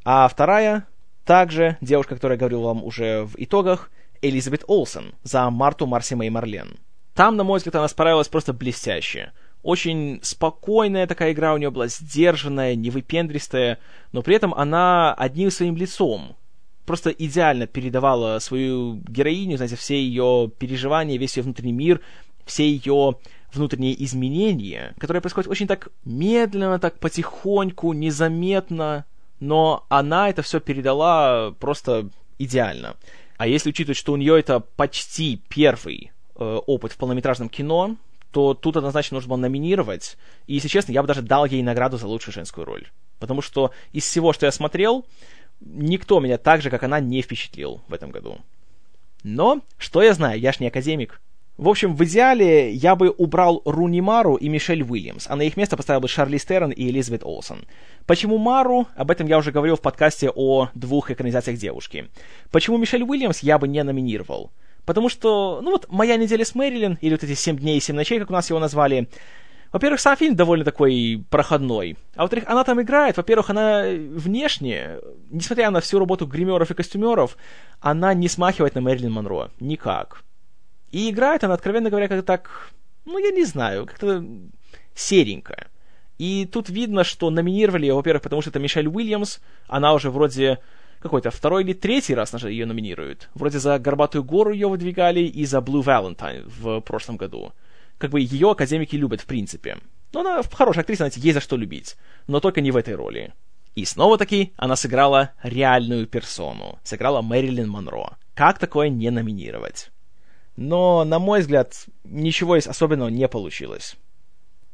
А вторая, также девушка, которая говорил вам уже в итогах, Элизабет Олсен за Марту, Марси Мэй Марлен. Там, на мой взгляд, она справилась просто блестяще. Очень спокойная такая игра у нее была, сдержанная, невыпендристая, но при этом она одним своим лицом просто идеально передавала свою героиню, знаете, все ее переживания, весь ее внутренний мир, все ее внутренние изменения, которые происходят очень так медленно, так потихоньку, незаметно, но она это все передала просто идеально. А если учитывать, что у нее это почти первый э, опыт в полнометражном кино, то тут однозначно нужно было номинировать. И, если честно, я бы даже дал ей награду за лучшую женскую роль. Потому что из всего, что я смотрел, никто меня так же, как она, не впечатлил в этом году. Но, что я знаю, я ж не академик. В общем, в идеале я бы убрал Руни Мару и Мишель Уильямс, а на их место поставил бы Шарли Стерн и Элизабет Олсен. Почему Мару? Об этом я уже говорил в подкасте о двух экранизациях девушки. Почему Мишель Уильямс я бы не номинировал? Потому что, ну вот, «Моя неделя с Мэрилин», или вот эти «Семь дней и семь ночей», как у нас его назвали, во-первых, сам фильм довольно такой проходной. А во-вторых, она там играет. Во-первых, она внешне, несмотря на всю работу гримеров и костюмеров, она не смахивает на Мэрилин Монро. Никак. И играет она, откровенно говоря, как-то так, ну, я не знаю, как-то серенько. И тут видно, что номинировали ее, во-первых, потому что это Мишель Уильямс, она уже вроде какой-то второй или третий раз ее номинируют. Вроде за «Горбатую гору» ее выдвигали и за «Blue Valentine» в прошлом году. Как бы ее академики любят в принципе. Но она хорошая актриса, знаете, есть за что любить. Но только не в этой роли. И снова-таки она сыграла реальную персону. Сыграла Мэрилин Монро. Как такое не номинировать? Но, на мой взгляд, ничего из особенного не получилось.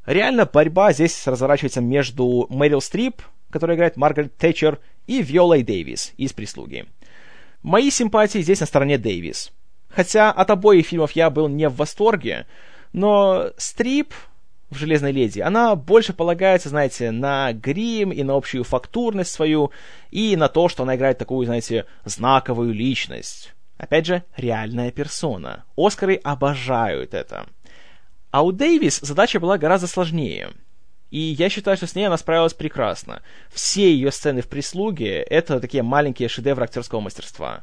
Реально борьба здесь разворачивается между Мэрил Стрип, которая играет Маргарет Тэтчер, и Виолой Дэвис из «Прислуги». Мои симпатии здесь на стороне Дэвис. Хотя от обоих фильмов я был не в восторге, но Стрип в «Железной леди», она больше полагается, знаете, на грим и на общую фактурность свою, и на то, что она играет такую, знаете, знаковую личность. Опять же, реальная персона. Оскары обожают это. А у Дэвис задача была гораздо сложнее. И я считаю, что с ней она справилась прекрасно. Все ее сцены в прислуге — это такие маленькие шедевры актерского мастерства.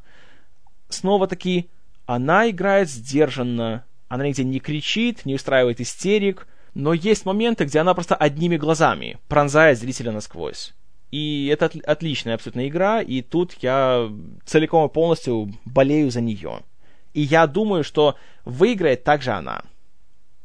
Снова-таки, она играет сдержанно, она нигде не кричит, не устраивает истерик, но есть моменты, где она просто одними глазами пронзает зрителя насквозь. И это от, отличная абсолютно игра, и тут я целиком и полностью болею за нее. И я думаю, что выиграет также она.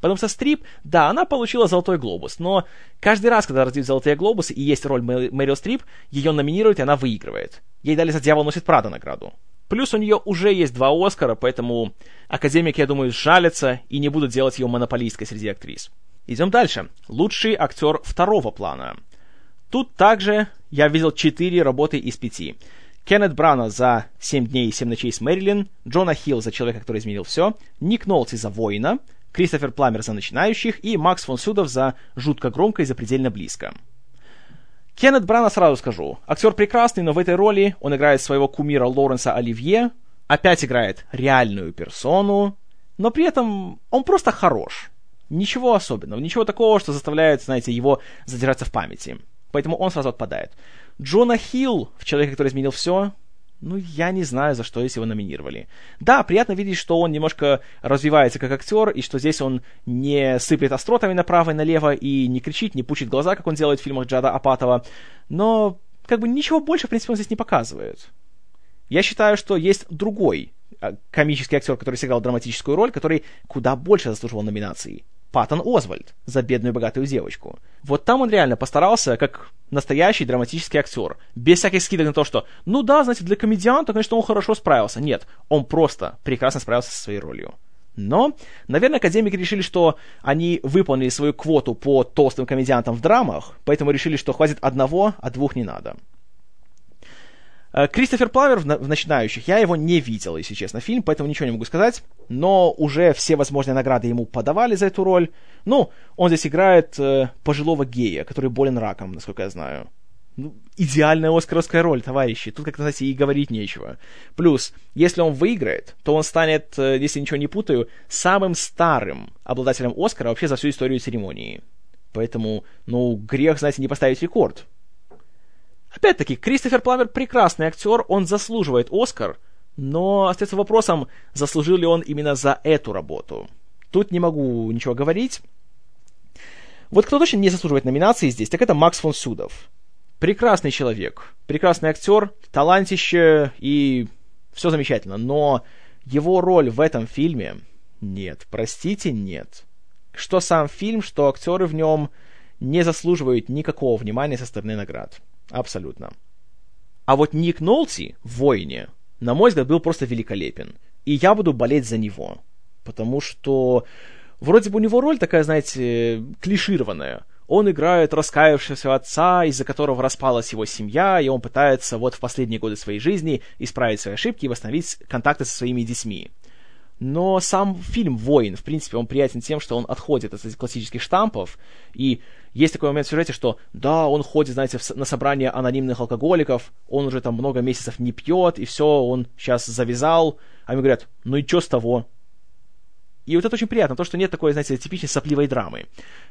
Потому что Стрип, да, она получила Золотой Глобус, но каждый раз, когда раздают Золотые Глобусы и есть роль Мэрил Стрип, ее номинируют, и она выигрывает. Ей дали за «Дьявол носит Прада» награду. Плюс у нее уже есть два Оскара, поэтому академики, я думаю, сжалятся и не будут делать ее монополисткой среди актрис. Идем дальше. Лучший актер второго плана – Тут также я видел 4 работы из 5. Кеннет Брана за «7 дней и 7 ночей с Мэрилин», Джона Хилл за «Человека, который изменил все», Ник Нолти за «Воина», Кристофер Пламер за «Начинающих» и Макс фон Судов за «Жутко громко и запредельно близко». Кеннет Брана сразу скажу. Актер прекрасный, но в этой роли он играет своего кумира Лоренса Оливье, опять играет реальную персону, но при этом он просто хорош. Ничего особенного, ничего такого, что заставляет, знаете, его задержаться в памяти. Поэтому он сразу отпадает. Джона Хилл в «Человеке, который изменил все», ну, я не знаю, за что здесь его номинировали. Да, приятно видеть, что он немножко развивается как актер, и что здесь он не сыплет остротами направо и налево, и не кричит, не пучит глаза, как он делает в фильмах Джада Апатова. Но, как бы, ничего больше, в принципе, он здесь не показывает. Я считаю, что есть другой а, комический актер, который сыграл драматическую роль, который куда больше заслуживал номинации. Паттон Озвальд за бедную богатую девочку. Вот там он реально постарался, как настоящий драматический актер. Без всяких скидок на то, что, ну да, знаете, для комедианта, конечно, он хорошо справился. Нет, он просто прекрасно справился со своей ролью. Но, наверное, академики решили, что они выполнили свою квоту по толстым комедиантам в драмах, поэтому решили, что хватит одного, а двух не надо. Э, Кристофер Пламер в, «Начинающих», я его не видел, если честно, фильм, поэтому ничего не могу сказать, но уже все возможные награды ему подавали за эту роль. Ну, он здесь играет э, пожилого гея, который болен раком, насколько я знаю. Ну, идеальная оскаровская роль, товарищи. Тут, как знаете, и говорить нечего. Плюс, если он выиграет, то он станет, э, если ничего не путаю, самым старым обладателем Оскара вообще за всю историю церемонии. Поэтому, ну, грех, знаете, не поставить рекорд. Опять-таки, Кристофер Пламер прекрасный актер, он заслуживает Оскар, но остается вопросом, заслужил ли он именно за эту работу. Тут не могу ничего говорить. Вот кто точно не заслуживает номинации здесь, так это Макс фон Судов. Прекрасный человек, прекрасный актер, талантище и все замечательно, но его роль в этом фильме нет, простите, нет. Что сам фильм, что актеры в нем не заслуживают никакого внимания со стороны наград. Абсолютно. А вот Ник Нолти в «Войне», на мой взгляд, был просто великолепен. И я буду болеть за него. Потому что Вроде бы у него роль такая, знаете, клишированная. Он играет раскаявшегося отца, из-за которого распалась его семья, и он пытается вот в последние годы своей жизни исправить свои ошибки и восстановить контакты со своими детьми. Но сам фильм «Воин», в принципе, он приятен тем, что он отходит от этих классических штампов, и есть такой момент в сюжете, что да, он ходит, знаете, на собрание анонимных алкоголиков, он уже там много месяцев не пьет, и все, он сейчас завязал, а ему говорят, ну и что с того? И вот это очень приятно, то, что нет такой, знаете, типичной сопливой драмы.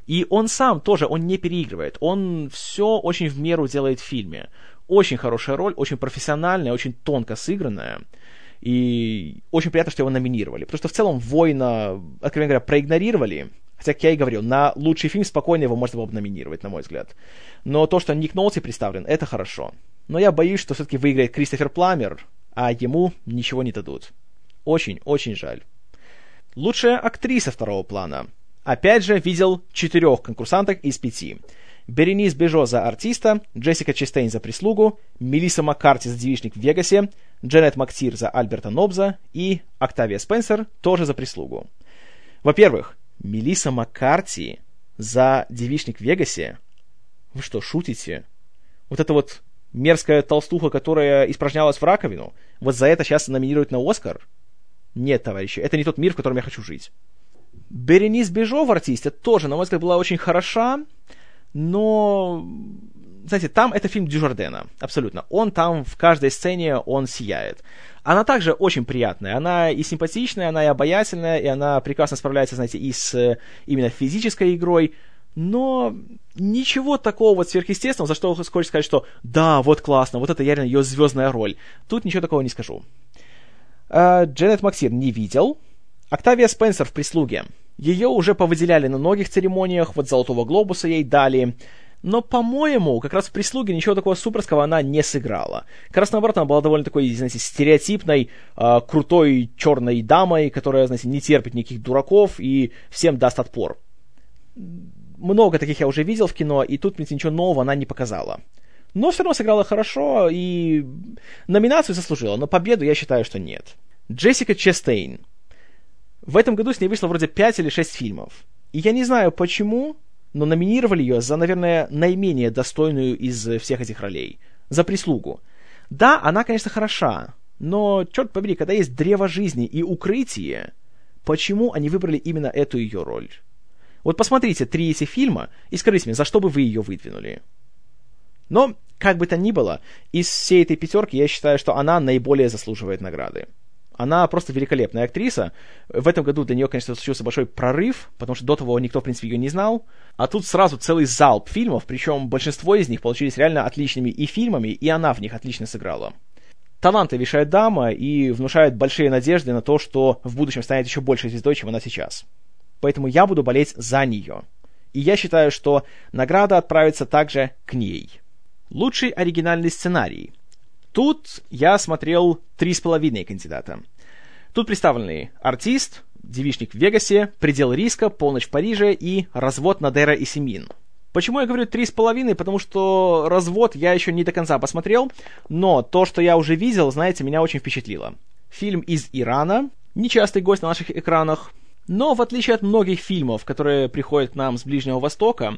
И он сам тоже, он не переигрывает, он все очень в меру делает в фильме. Очень хорошая роль, очень профессиональная, очень тонко сыгранная. И очень приятно, что его номинировали. Потому что в целом «Воина», откровенно говоря, проигнорировали. Хотя, как я и говорил, на лучший фильм спокойно его можно было бы номинировать, на мой взгляд. Но то, что Ник Нолти представлен, это хорошо. Но я боюсь, что все-таки выиграет Кристофер Пламер, а ему ничего не дадут. Очень, очень жаль. Лучшая актриса второго плана. Опять же, видел четырех конкурсанток из пяти. Беренис Бежо за артиста, Джессика Честейн за прислугу, Мелисса Маккарти за девичник в Вегасе, Джанет Мактир за Альберта Нобза и Октавия Спенсер тоже за прислугу. Во-первых, Мелисса Маккарти за девичник в Вегасе? Вы что, шутите? Вот это вот мерзкая толстуха, которая испражнялась в раковину, вот за это сейчас номинируют на Оскар? Нет, товарищи, это не тот мир, в котором я хочу жить. Беренис Бежо в артисте тоже, на мой взгляд, была очень хороша, но, знаете, там это фильм Дюжардена, абсолютно. Он там в каждой сцене, он сияет. Она также очень приятная, она и симпатичная, она и обаятельная, и она прекрасно справляется, знаете, и с именно физической игрой, но ничего такого вот сверхъестественного, за что хочется сказать, что да, вот классно, вот это реально ее звездная роль. Тут ничего такого не скажу. А, Дженнет Максир не видел. Октавия Спенсер в прислуге. Ее уже повыделяли на многих церемониях, вот Золотого Глобуса ей дали. Но, по-моему, как раз в прислуге ничего такого суперского она не сыграла. Как раз наоборот, она была довольно такой, знаете, стереотипной, э, крутой черной дамой, которая, знаете, не терпит никаких дураков и всем даст отпор. Много таких я уже видел в кино, и тут, знаете, ничего нового она не показала. Но все равно сыграла хорошо и номинацию заслужила, но победу я считаю, что нет. Джессика Честейн. В этом году с ней вышло вроде 5 или 6 фильмов. И я не знаю почему, но номинировали ее за, наверное, наименее достойную из всех этих ролей. За прислугу. Да, она, конечно, хороша, но, черт побери, когда есть древо жизни и укрытие, почему они выбрали именно эту ее роль? Вот посмотрите три эти фильма и скажите мне, за что бы вы ее выдвинули? Но, как бы то ни было, из всей этой пятерки я считаю, что она наиболее заслуживает награды. Она просто великолепная актриса. В этом году для нее, конечно, случился большой прорыв, потому что до того никто, в принципе, ее не знал. А тут сразу целый залп фильмов, причем большинство из них получились реально отличными и фильмами, и она в них отлично сыграла. Талантливейшая дама и внушает большие надежды на то, что в будущем станет еще большей звездой, чем она сейчас. Поэтому я буду болеть за нее. И я считаю, что награда отправится также к ней. Лучший оригинальный сценарий. Тут я смотрел три с половиной кандидата. Тут представлены «Артист», «Девичник в Вегасе», «Предел риска», «Полночь в Париже» и «Развод Надера и Семин». Почему я говорю три с половиной? Потому что «Развод» я еще не до конца посмотрел, но то, что я уже видел, знаете, меня очень впечатлило. Фильм из Ирана, нечастый гость на наших экранах, но в отличие от многих фильмов, которые приходят к нам с Ближнего Востока,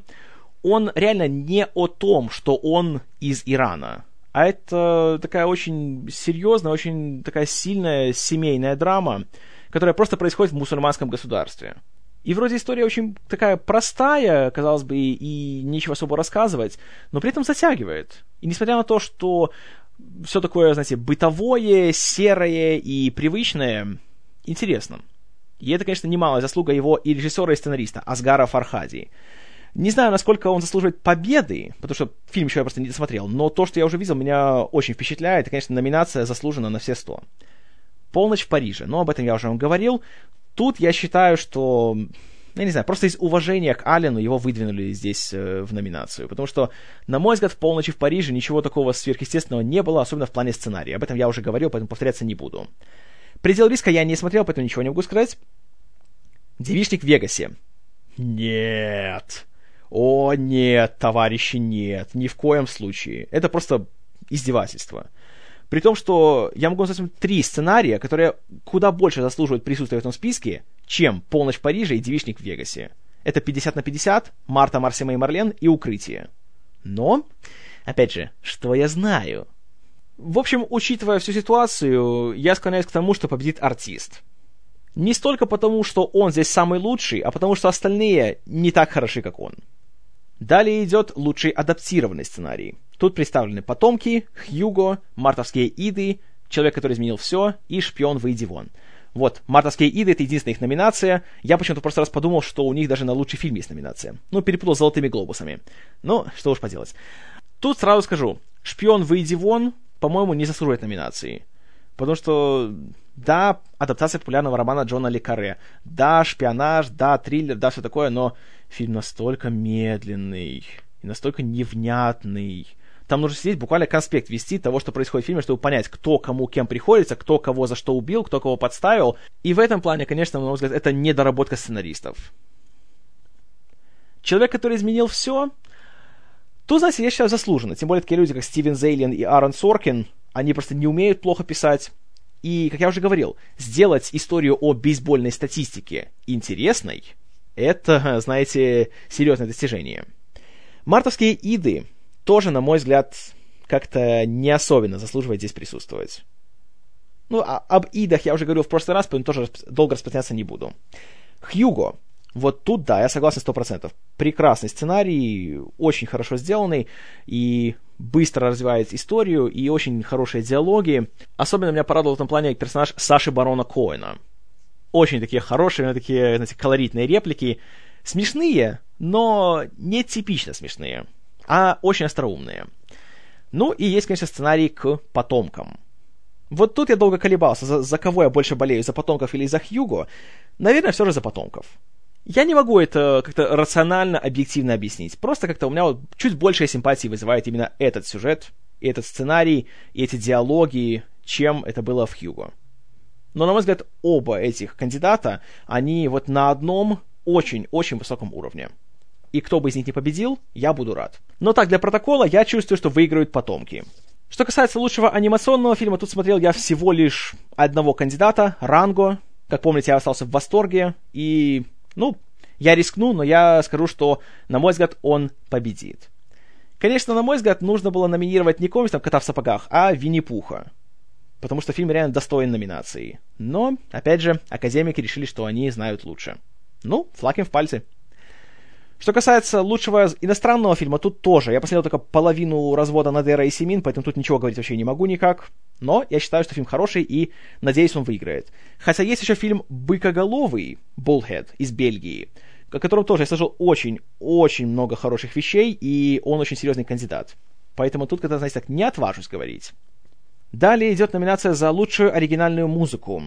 он реально не о том, что он из Ирана, а это такая очень серьезная, очень такая сильная семейная драма, которая просто происходит в мусульманском государстве. И вроде история очень такая простая, казалось бы, и нечего особо рассказывать, но при этом затягивает. И несмотря на то, что все такое, знаете, бытовое, серое и привычное, интересно. И это, конечно, немалая заслуга его и режиссера, и сценариста Асгара Фархади. Не знаю, насколько он заслуживает победы, потому что фильм еще я просто не досмотрел, но то, что я уже видел, меня очень впечатляет, и, конечно, номинация заслужена на все сто. «Полночь в Париже», но об этом я уже вам говорил. Тут я считаю, что я не знаю, просто из уважения к Аллену его выдвинули здесь э, в номинацию. Потому что, на мой взгляд, в «Полночи в Париже» ничего такого сверхъестественного не было, особенно в плане сценария. Об этом я уже говорил, поэтому повторяться не буду. «Предел риска» я не смотрел, поэтому ничего не могу сказать. «Девичник в Вегасе». Нет. О, нет, товарищи, нет, ни в коем случае. Это просто издевательство. При том, что я могу назвать три сценария, которые куда больше заслуживают присутствия в этом списке, чем «Полночь в Париже» и «Девичник в Вегасе». Это 50 на 50, Марта, Марсима и Марлен и «Укрытие». Но, опять же, что я знаю? В общем, учитывая всю ситуацию, я склоняюсь к тому, что победит артист. Не столько потому, что он здесь самый лучший, а потому что остальные не так хороши, как он. Далее идет лучший адаптированный сценарий. Тут представлены «Потомки», «Хьюго», «Мартовские иды», «Человек, который изменил все» и «Шпион, выйди вон». Вот, «Мартовские иды» — это единственная их номинация. Я почему-то просто раз подумал, что у них даже на лучший фильм есть номинация. Ну, перепутал с «Золотыми глобусами». Ну, что уж поделать. Тут сразу скажу, «Шпион, выйди вон», по-моему, не заслуживает номинации. Потому что, да, адаптация популярного романа Джона Ли Карре, да, шпионаж, да, триллер, да, все такое, но фильм настолько медленный и настолько невнятный. Там нужно сидеть, буквально конспект вести того, что происходит в фильме, чтобы понять, кто кому кем приходится, кто кого за что убил, кто кого подставил. И в этом плане, конечно, на мой взгляд, это недоработка сценаристов. Человек, который изменил все, то, знаете, я считаю, заслуженно. Тем более, такие люди, как Стивен Зейлин и Аарон Соркин, они просто не умеют плохо писать. И, как я уже говорил, сделать историю о бейсбольной статистике интересной, это, знаете, серьезное достижение. Мартовские иды тоже, на мой взгляд, как-то не особенно заслуживает здесь присутствовать. Ну, а, об идах я уже говорил в прошлый раз, поэтому тоже долго распространяться не буду. Хьюго. Вот тут, да, я согласен сто процентов. Прекрасный сценарий, очень хорошо сделанный, и быстро развивает историю, и очень хорошие диалоги. Особенно меня порадовал в этом плане персонаж Саши Барона Коэна. Очень такие хорошие, такие, знаете, колоритные реплики. Смешные, но не типично смешные, а очень остроумные. Ну и есть, конечно, сценарий к потомкам. Вот тут я долго колебался, за, за кого я больше болею, за потомков или за Хьюго. Наверное, все же за потомков. Я не могу это как-то рационально, объективно объяснить. Просто как-то у меня вот чуть большая симпатии вызывает именно этот сюжет, и этот сценарий, и эти диалоги, чем это было в Хьюго. Но, на мой взгляд, оба этих кандидата, они вот на одном очень-очень высоком уровне. И кто бы из них не победил, я буду рад. Но так, для протокола, я чувствую, что выиграют потомки. Что касается лучшего анимационного фильма, тут смотрел я всего лишь одного кандидата, Ранго. Как помните, я остался в восторге, и ну, я рискну, но я скажу, что, на мой взгляд, он победит. Конечно, на мой взгляд, нужно было номинировать не комикс там «Кота в сапогах», а «Винни-Пуха». Потому что фильм реально достоин номинации. Но, опять же, академики решили, что они знают лучше. Ну, флаг им в пальцы. Что касается лучшего иностранного фильма, тут тоже. Я посмотрел только половину развода Надера и Семин, поэтому тут ничего говорить вообще не могу никак. Но я считаю, что фильм хороший и надеюсь, он выиграет. Хотя есть еще фильм «Быкоголовый» Bullhead из Бельгии, о котором тоже я слышал очень-очень много хороших вещей, и он очень серьезный кандидат. Поэтому тут, когда, знаете, так не отважусь говорить. Далее идет номинация за лучшую оригинальную музыку.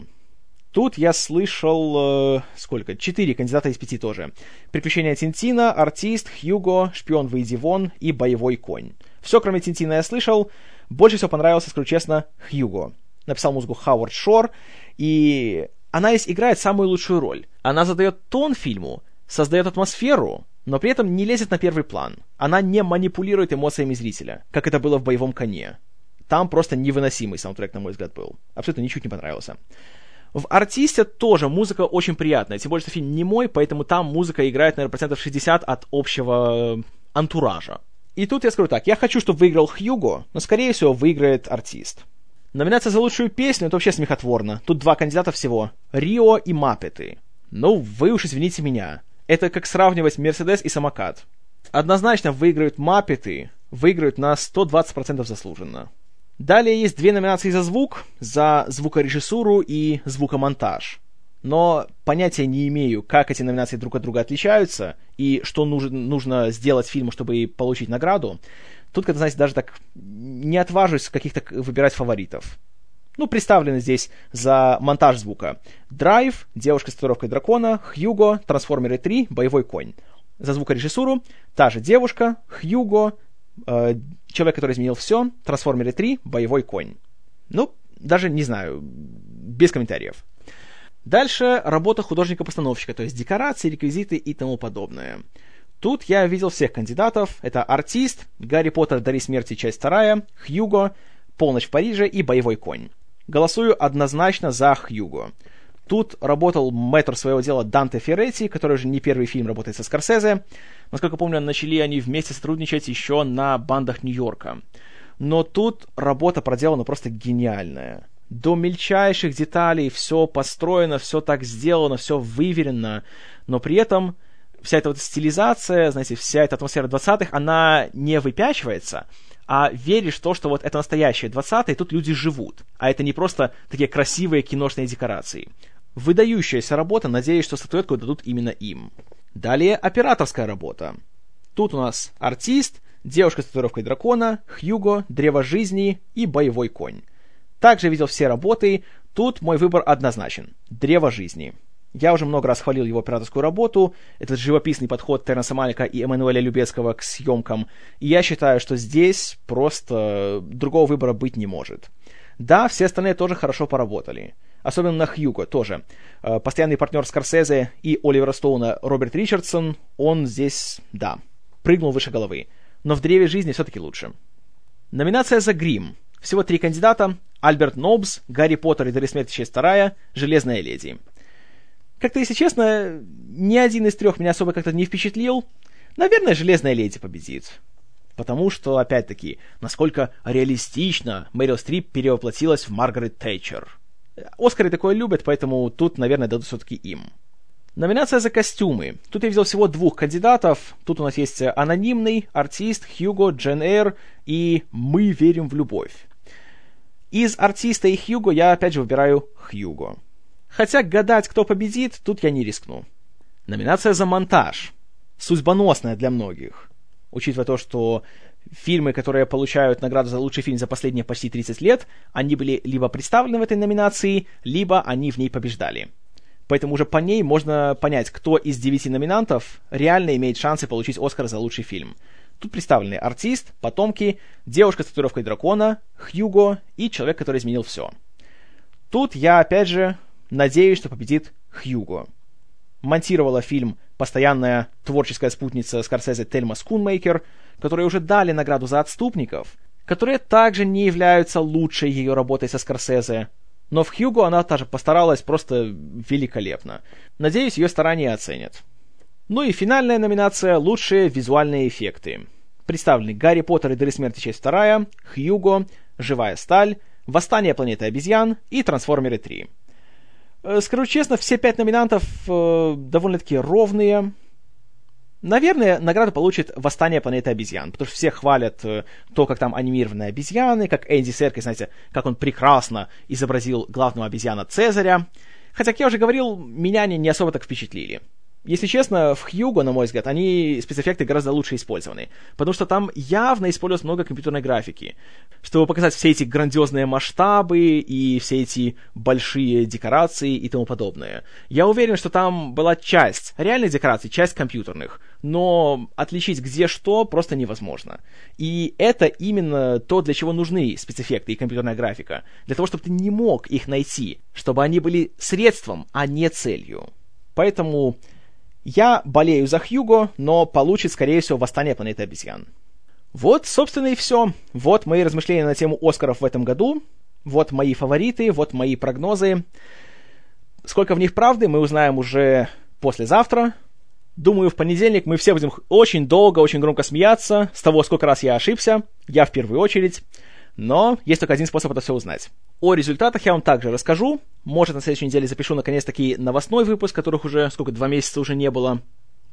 Тут я слышал... Э, сколько? Четыре кандидата из пяти тоже. «Приключения Тинтина», «Артист», «Хьюго», «Шпион, выйди вон» и «Боевой конь». Все, кроме Тинтина, я слышал. Больше всего понравился, скажу честно, Хьюго. Написал музыку Хауард Шор, и она здесь играет самую лучшую роль. Она задает тон фильму, создает атмосферу, но при этом не лезет на первый план. Она не манипулирует эмоциями зрителя, как это было в «Боевом коне». Там просто невыносимый саундтрек, на мой взгляд, был. Абсолютно ничуть не понравился. В «Артисте» тоже музыка очень приятная, тем более, что фильм не мой, поэтому там музыка играет, наверное, процентов 60 от общего э, антуража. И тут я скажу так, я хочу, чтобы выиграл Хьюго, но, скорее всего, выиграет «Артист». Номинация за лучшую песню — это вообще смехотворно. Тут два кандидата всего — Рио и Маппеты. Ну, вы уж извините меня. Это как сравнивать Мерседес и самокат. Однозначно выиграют Маппеты, выиграют на 120% заслуженно. Далее есть две номинации за звук, за звукорежиссуру и звукомонтаж. Но понятия не имею, как эти номинации друг от друга отличаются и что нужно, нужно сделать фильму, чтобы получить награду. Тут, как знаете, даже так не отважусь каких-то выбирать фаворитов. Ну, представлены здесь за монтаж звука. Драйв, Девушка с татуировкой дракона, Хьюго, Трансформеры 3, Боевой конь. За звукорежиссуру та же девушка, Хьюго, э, Человек, который изменил все, Трансформеры 3, Боевой конь. Ну, даже не знаю, без комментариев. Дальше работа художника-постановщика, то есть декорации, реквизиты и тому подобное. Тут я видел всех кандидатов. Это «Артист», «Гарри Поттер. Дари смерти. Часть вторая», «Хьюго», «Полночь в Париже» и «Боевой конь». Голосую однозначно за Хьюго. Тут работал мэтр своего дела Данте Ферретти, который уже не первый фильм работает со Скорсезе. Насколько помню, начали они вместе сотрудничать еще на бандах Нью-Йорка. Но тут работа проделана просто гениальная. До мельчайших деталей все построено, все так сделано, все выверено, но при этом вся эта вот стилизация, знаете, вся эта атмосфера 20-х, она не выпячивается, а веришь в то, что вот это настоящее 20-е, тут люди живут, а это не просто такие красивые киношные декорации. Выдающаяся работа, надеюсь, что статуэтку дадут именно им. Далее операторская работа. Тут у нас артист, девушка с татуировкой дракона, Хьюго, древо жизни и боевой конь. Также видел все работы, тут мой выбор однозначен. Древо жизни. Я уже много раз хвалил его операторскую работу, этот живописный подход Тернса Малика и Эммануэля Любецкого к съемкам, и я считаю, что здесь просто другого выбора быть не может. Да, все остальные тоже хорошо поработали. Особенно на Хьюго тоже. Э, постоянный партнер Скорсезе и Оливера Стоуна Роберт Ричардсон, он здесь, да, прыгнул выше головы. Но в древе жизни все-таки лучше. Номинация за грим. Всего три кандидата. Альберт Нобс, Гарри Поттер и Дары смерти часть вторая, Железная леди. Как-то, если честно, ни один из трех меня особо как-то не впечатлил. Наверное, Железная леди победит. Потому что, опять-таки, насколько реалистично Мэрил Стрип перевоплотилась в Маргарет Тэтчер. Оскары такое любят, поэтому тут, наверное, дадут все-таки им. Номинация за костюмы. Тут я видел всего двух кандидатов. Тут у нас есть анонимный, артист, Хьюго, Джен Эйр и «Мы верим в любовь». Из артиста и Хьюго я опять же выбираю Хьюго. Хотя гадать, кто победит, тут я не рискну. Номинация за монтаж. Судьбоносная для многих. Учитывая то, что фильмы, которые получают награду за лучший фильм за последние почти 30 лет, они были либо представлены в этой номинации, либо они в ней побеждали. Поэтому уже по ней можно понять, кто из девяти номинантов реально имеет шансы получить Оскар за лучший фильм. Тут представлены артист, потомки, девушка с татуировкой дракона, Хьюго и человек, который изменил все. Тут я, опять же, Надеюсь, что победит Хьюго. Монтировала фильм постоянная творческая спутница Скорсезе Тельма Скунмейкер, которые уже дали награду за отступников, которые также не являются лучшей ее работой со Скорсезе. Но в Хьюго она тоже постаралась просто великолепно. Надеюсь, ее старания оценят. Ну и финальная номинация «Лучшие визуальные эффекты». Представлены Гарри Поттер и Дыры смерти часть 2, Хьюго, Живая сталь, Восстание планеты обезьян и Трансформеры 3. Э, скажу честно, все пять номинантов э, довольно-таки ровные. Наверное, награду получит «Восстание планеты обезьян», потому что все хвалят э, то, как там анимированные обезьяны, как Энди Серкис, знаете, как он прекрасно изобразил главного обезьяна Цезаря. Хотя, как я уже говорил, меня они не особо так впечатлили. Если честно, в Хьюго, на мой взгляд, они спецэффекты гораздо лучше использованы, потому что там явно используется много компьютерной графики, чтобы показать все эти грандиозные масштабы и все эти большие декорации и тому подобное. Я уверен, что там была часть реальных декораций, часть компьютерных, но отличить где что просто невозможно. И это именно то, для чего нужны спецэффекты и компьютерная графика. Для того, чтобы ты не мог их найти, чтобы они были средством, а не целью. Поэтому я болею за Хьюго, но получит, скорее всего, восстание планеты обезьян. Вот, собственно, и все. Вот мои размышления на тему Оскаров в этом году. Вот мои фавориты, вот мои прогнозы. Сколько в них правды, мы узнаем уже послезавтра. Думаю, в понедельник мы все будем очень долго, очень громко смеяться с того, сколько раз я ошибся. Я в первую очередь. Но есть только один способ это все узнать. О результатах я вам также расскажу. Может, на следующей неделе запишу наконец-таки новостной выпуск, которых уже, сколько, два месяца уже не было.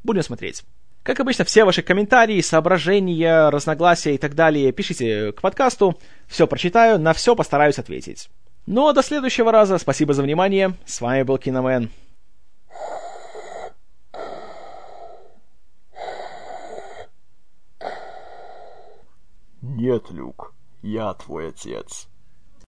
Будем смотреть. Как обычно, все ваши комментарии, соображения, разногласия и так далее пишите к подкасту. Все прочитаю, на все постараюсь ответить. Ну а до следующего раза. Спасибо за внимание. С вами был Киномен. Нет, Люк, я твой отец.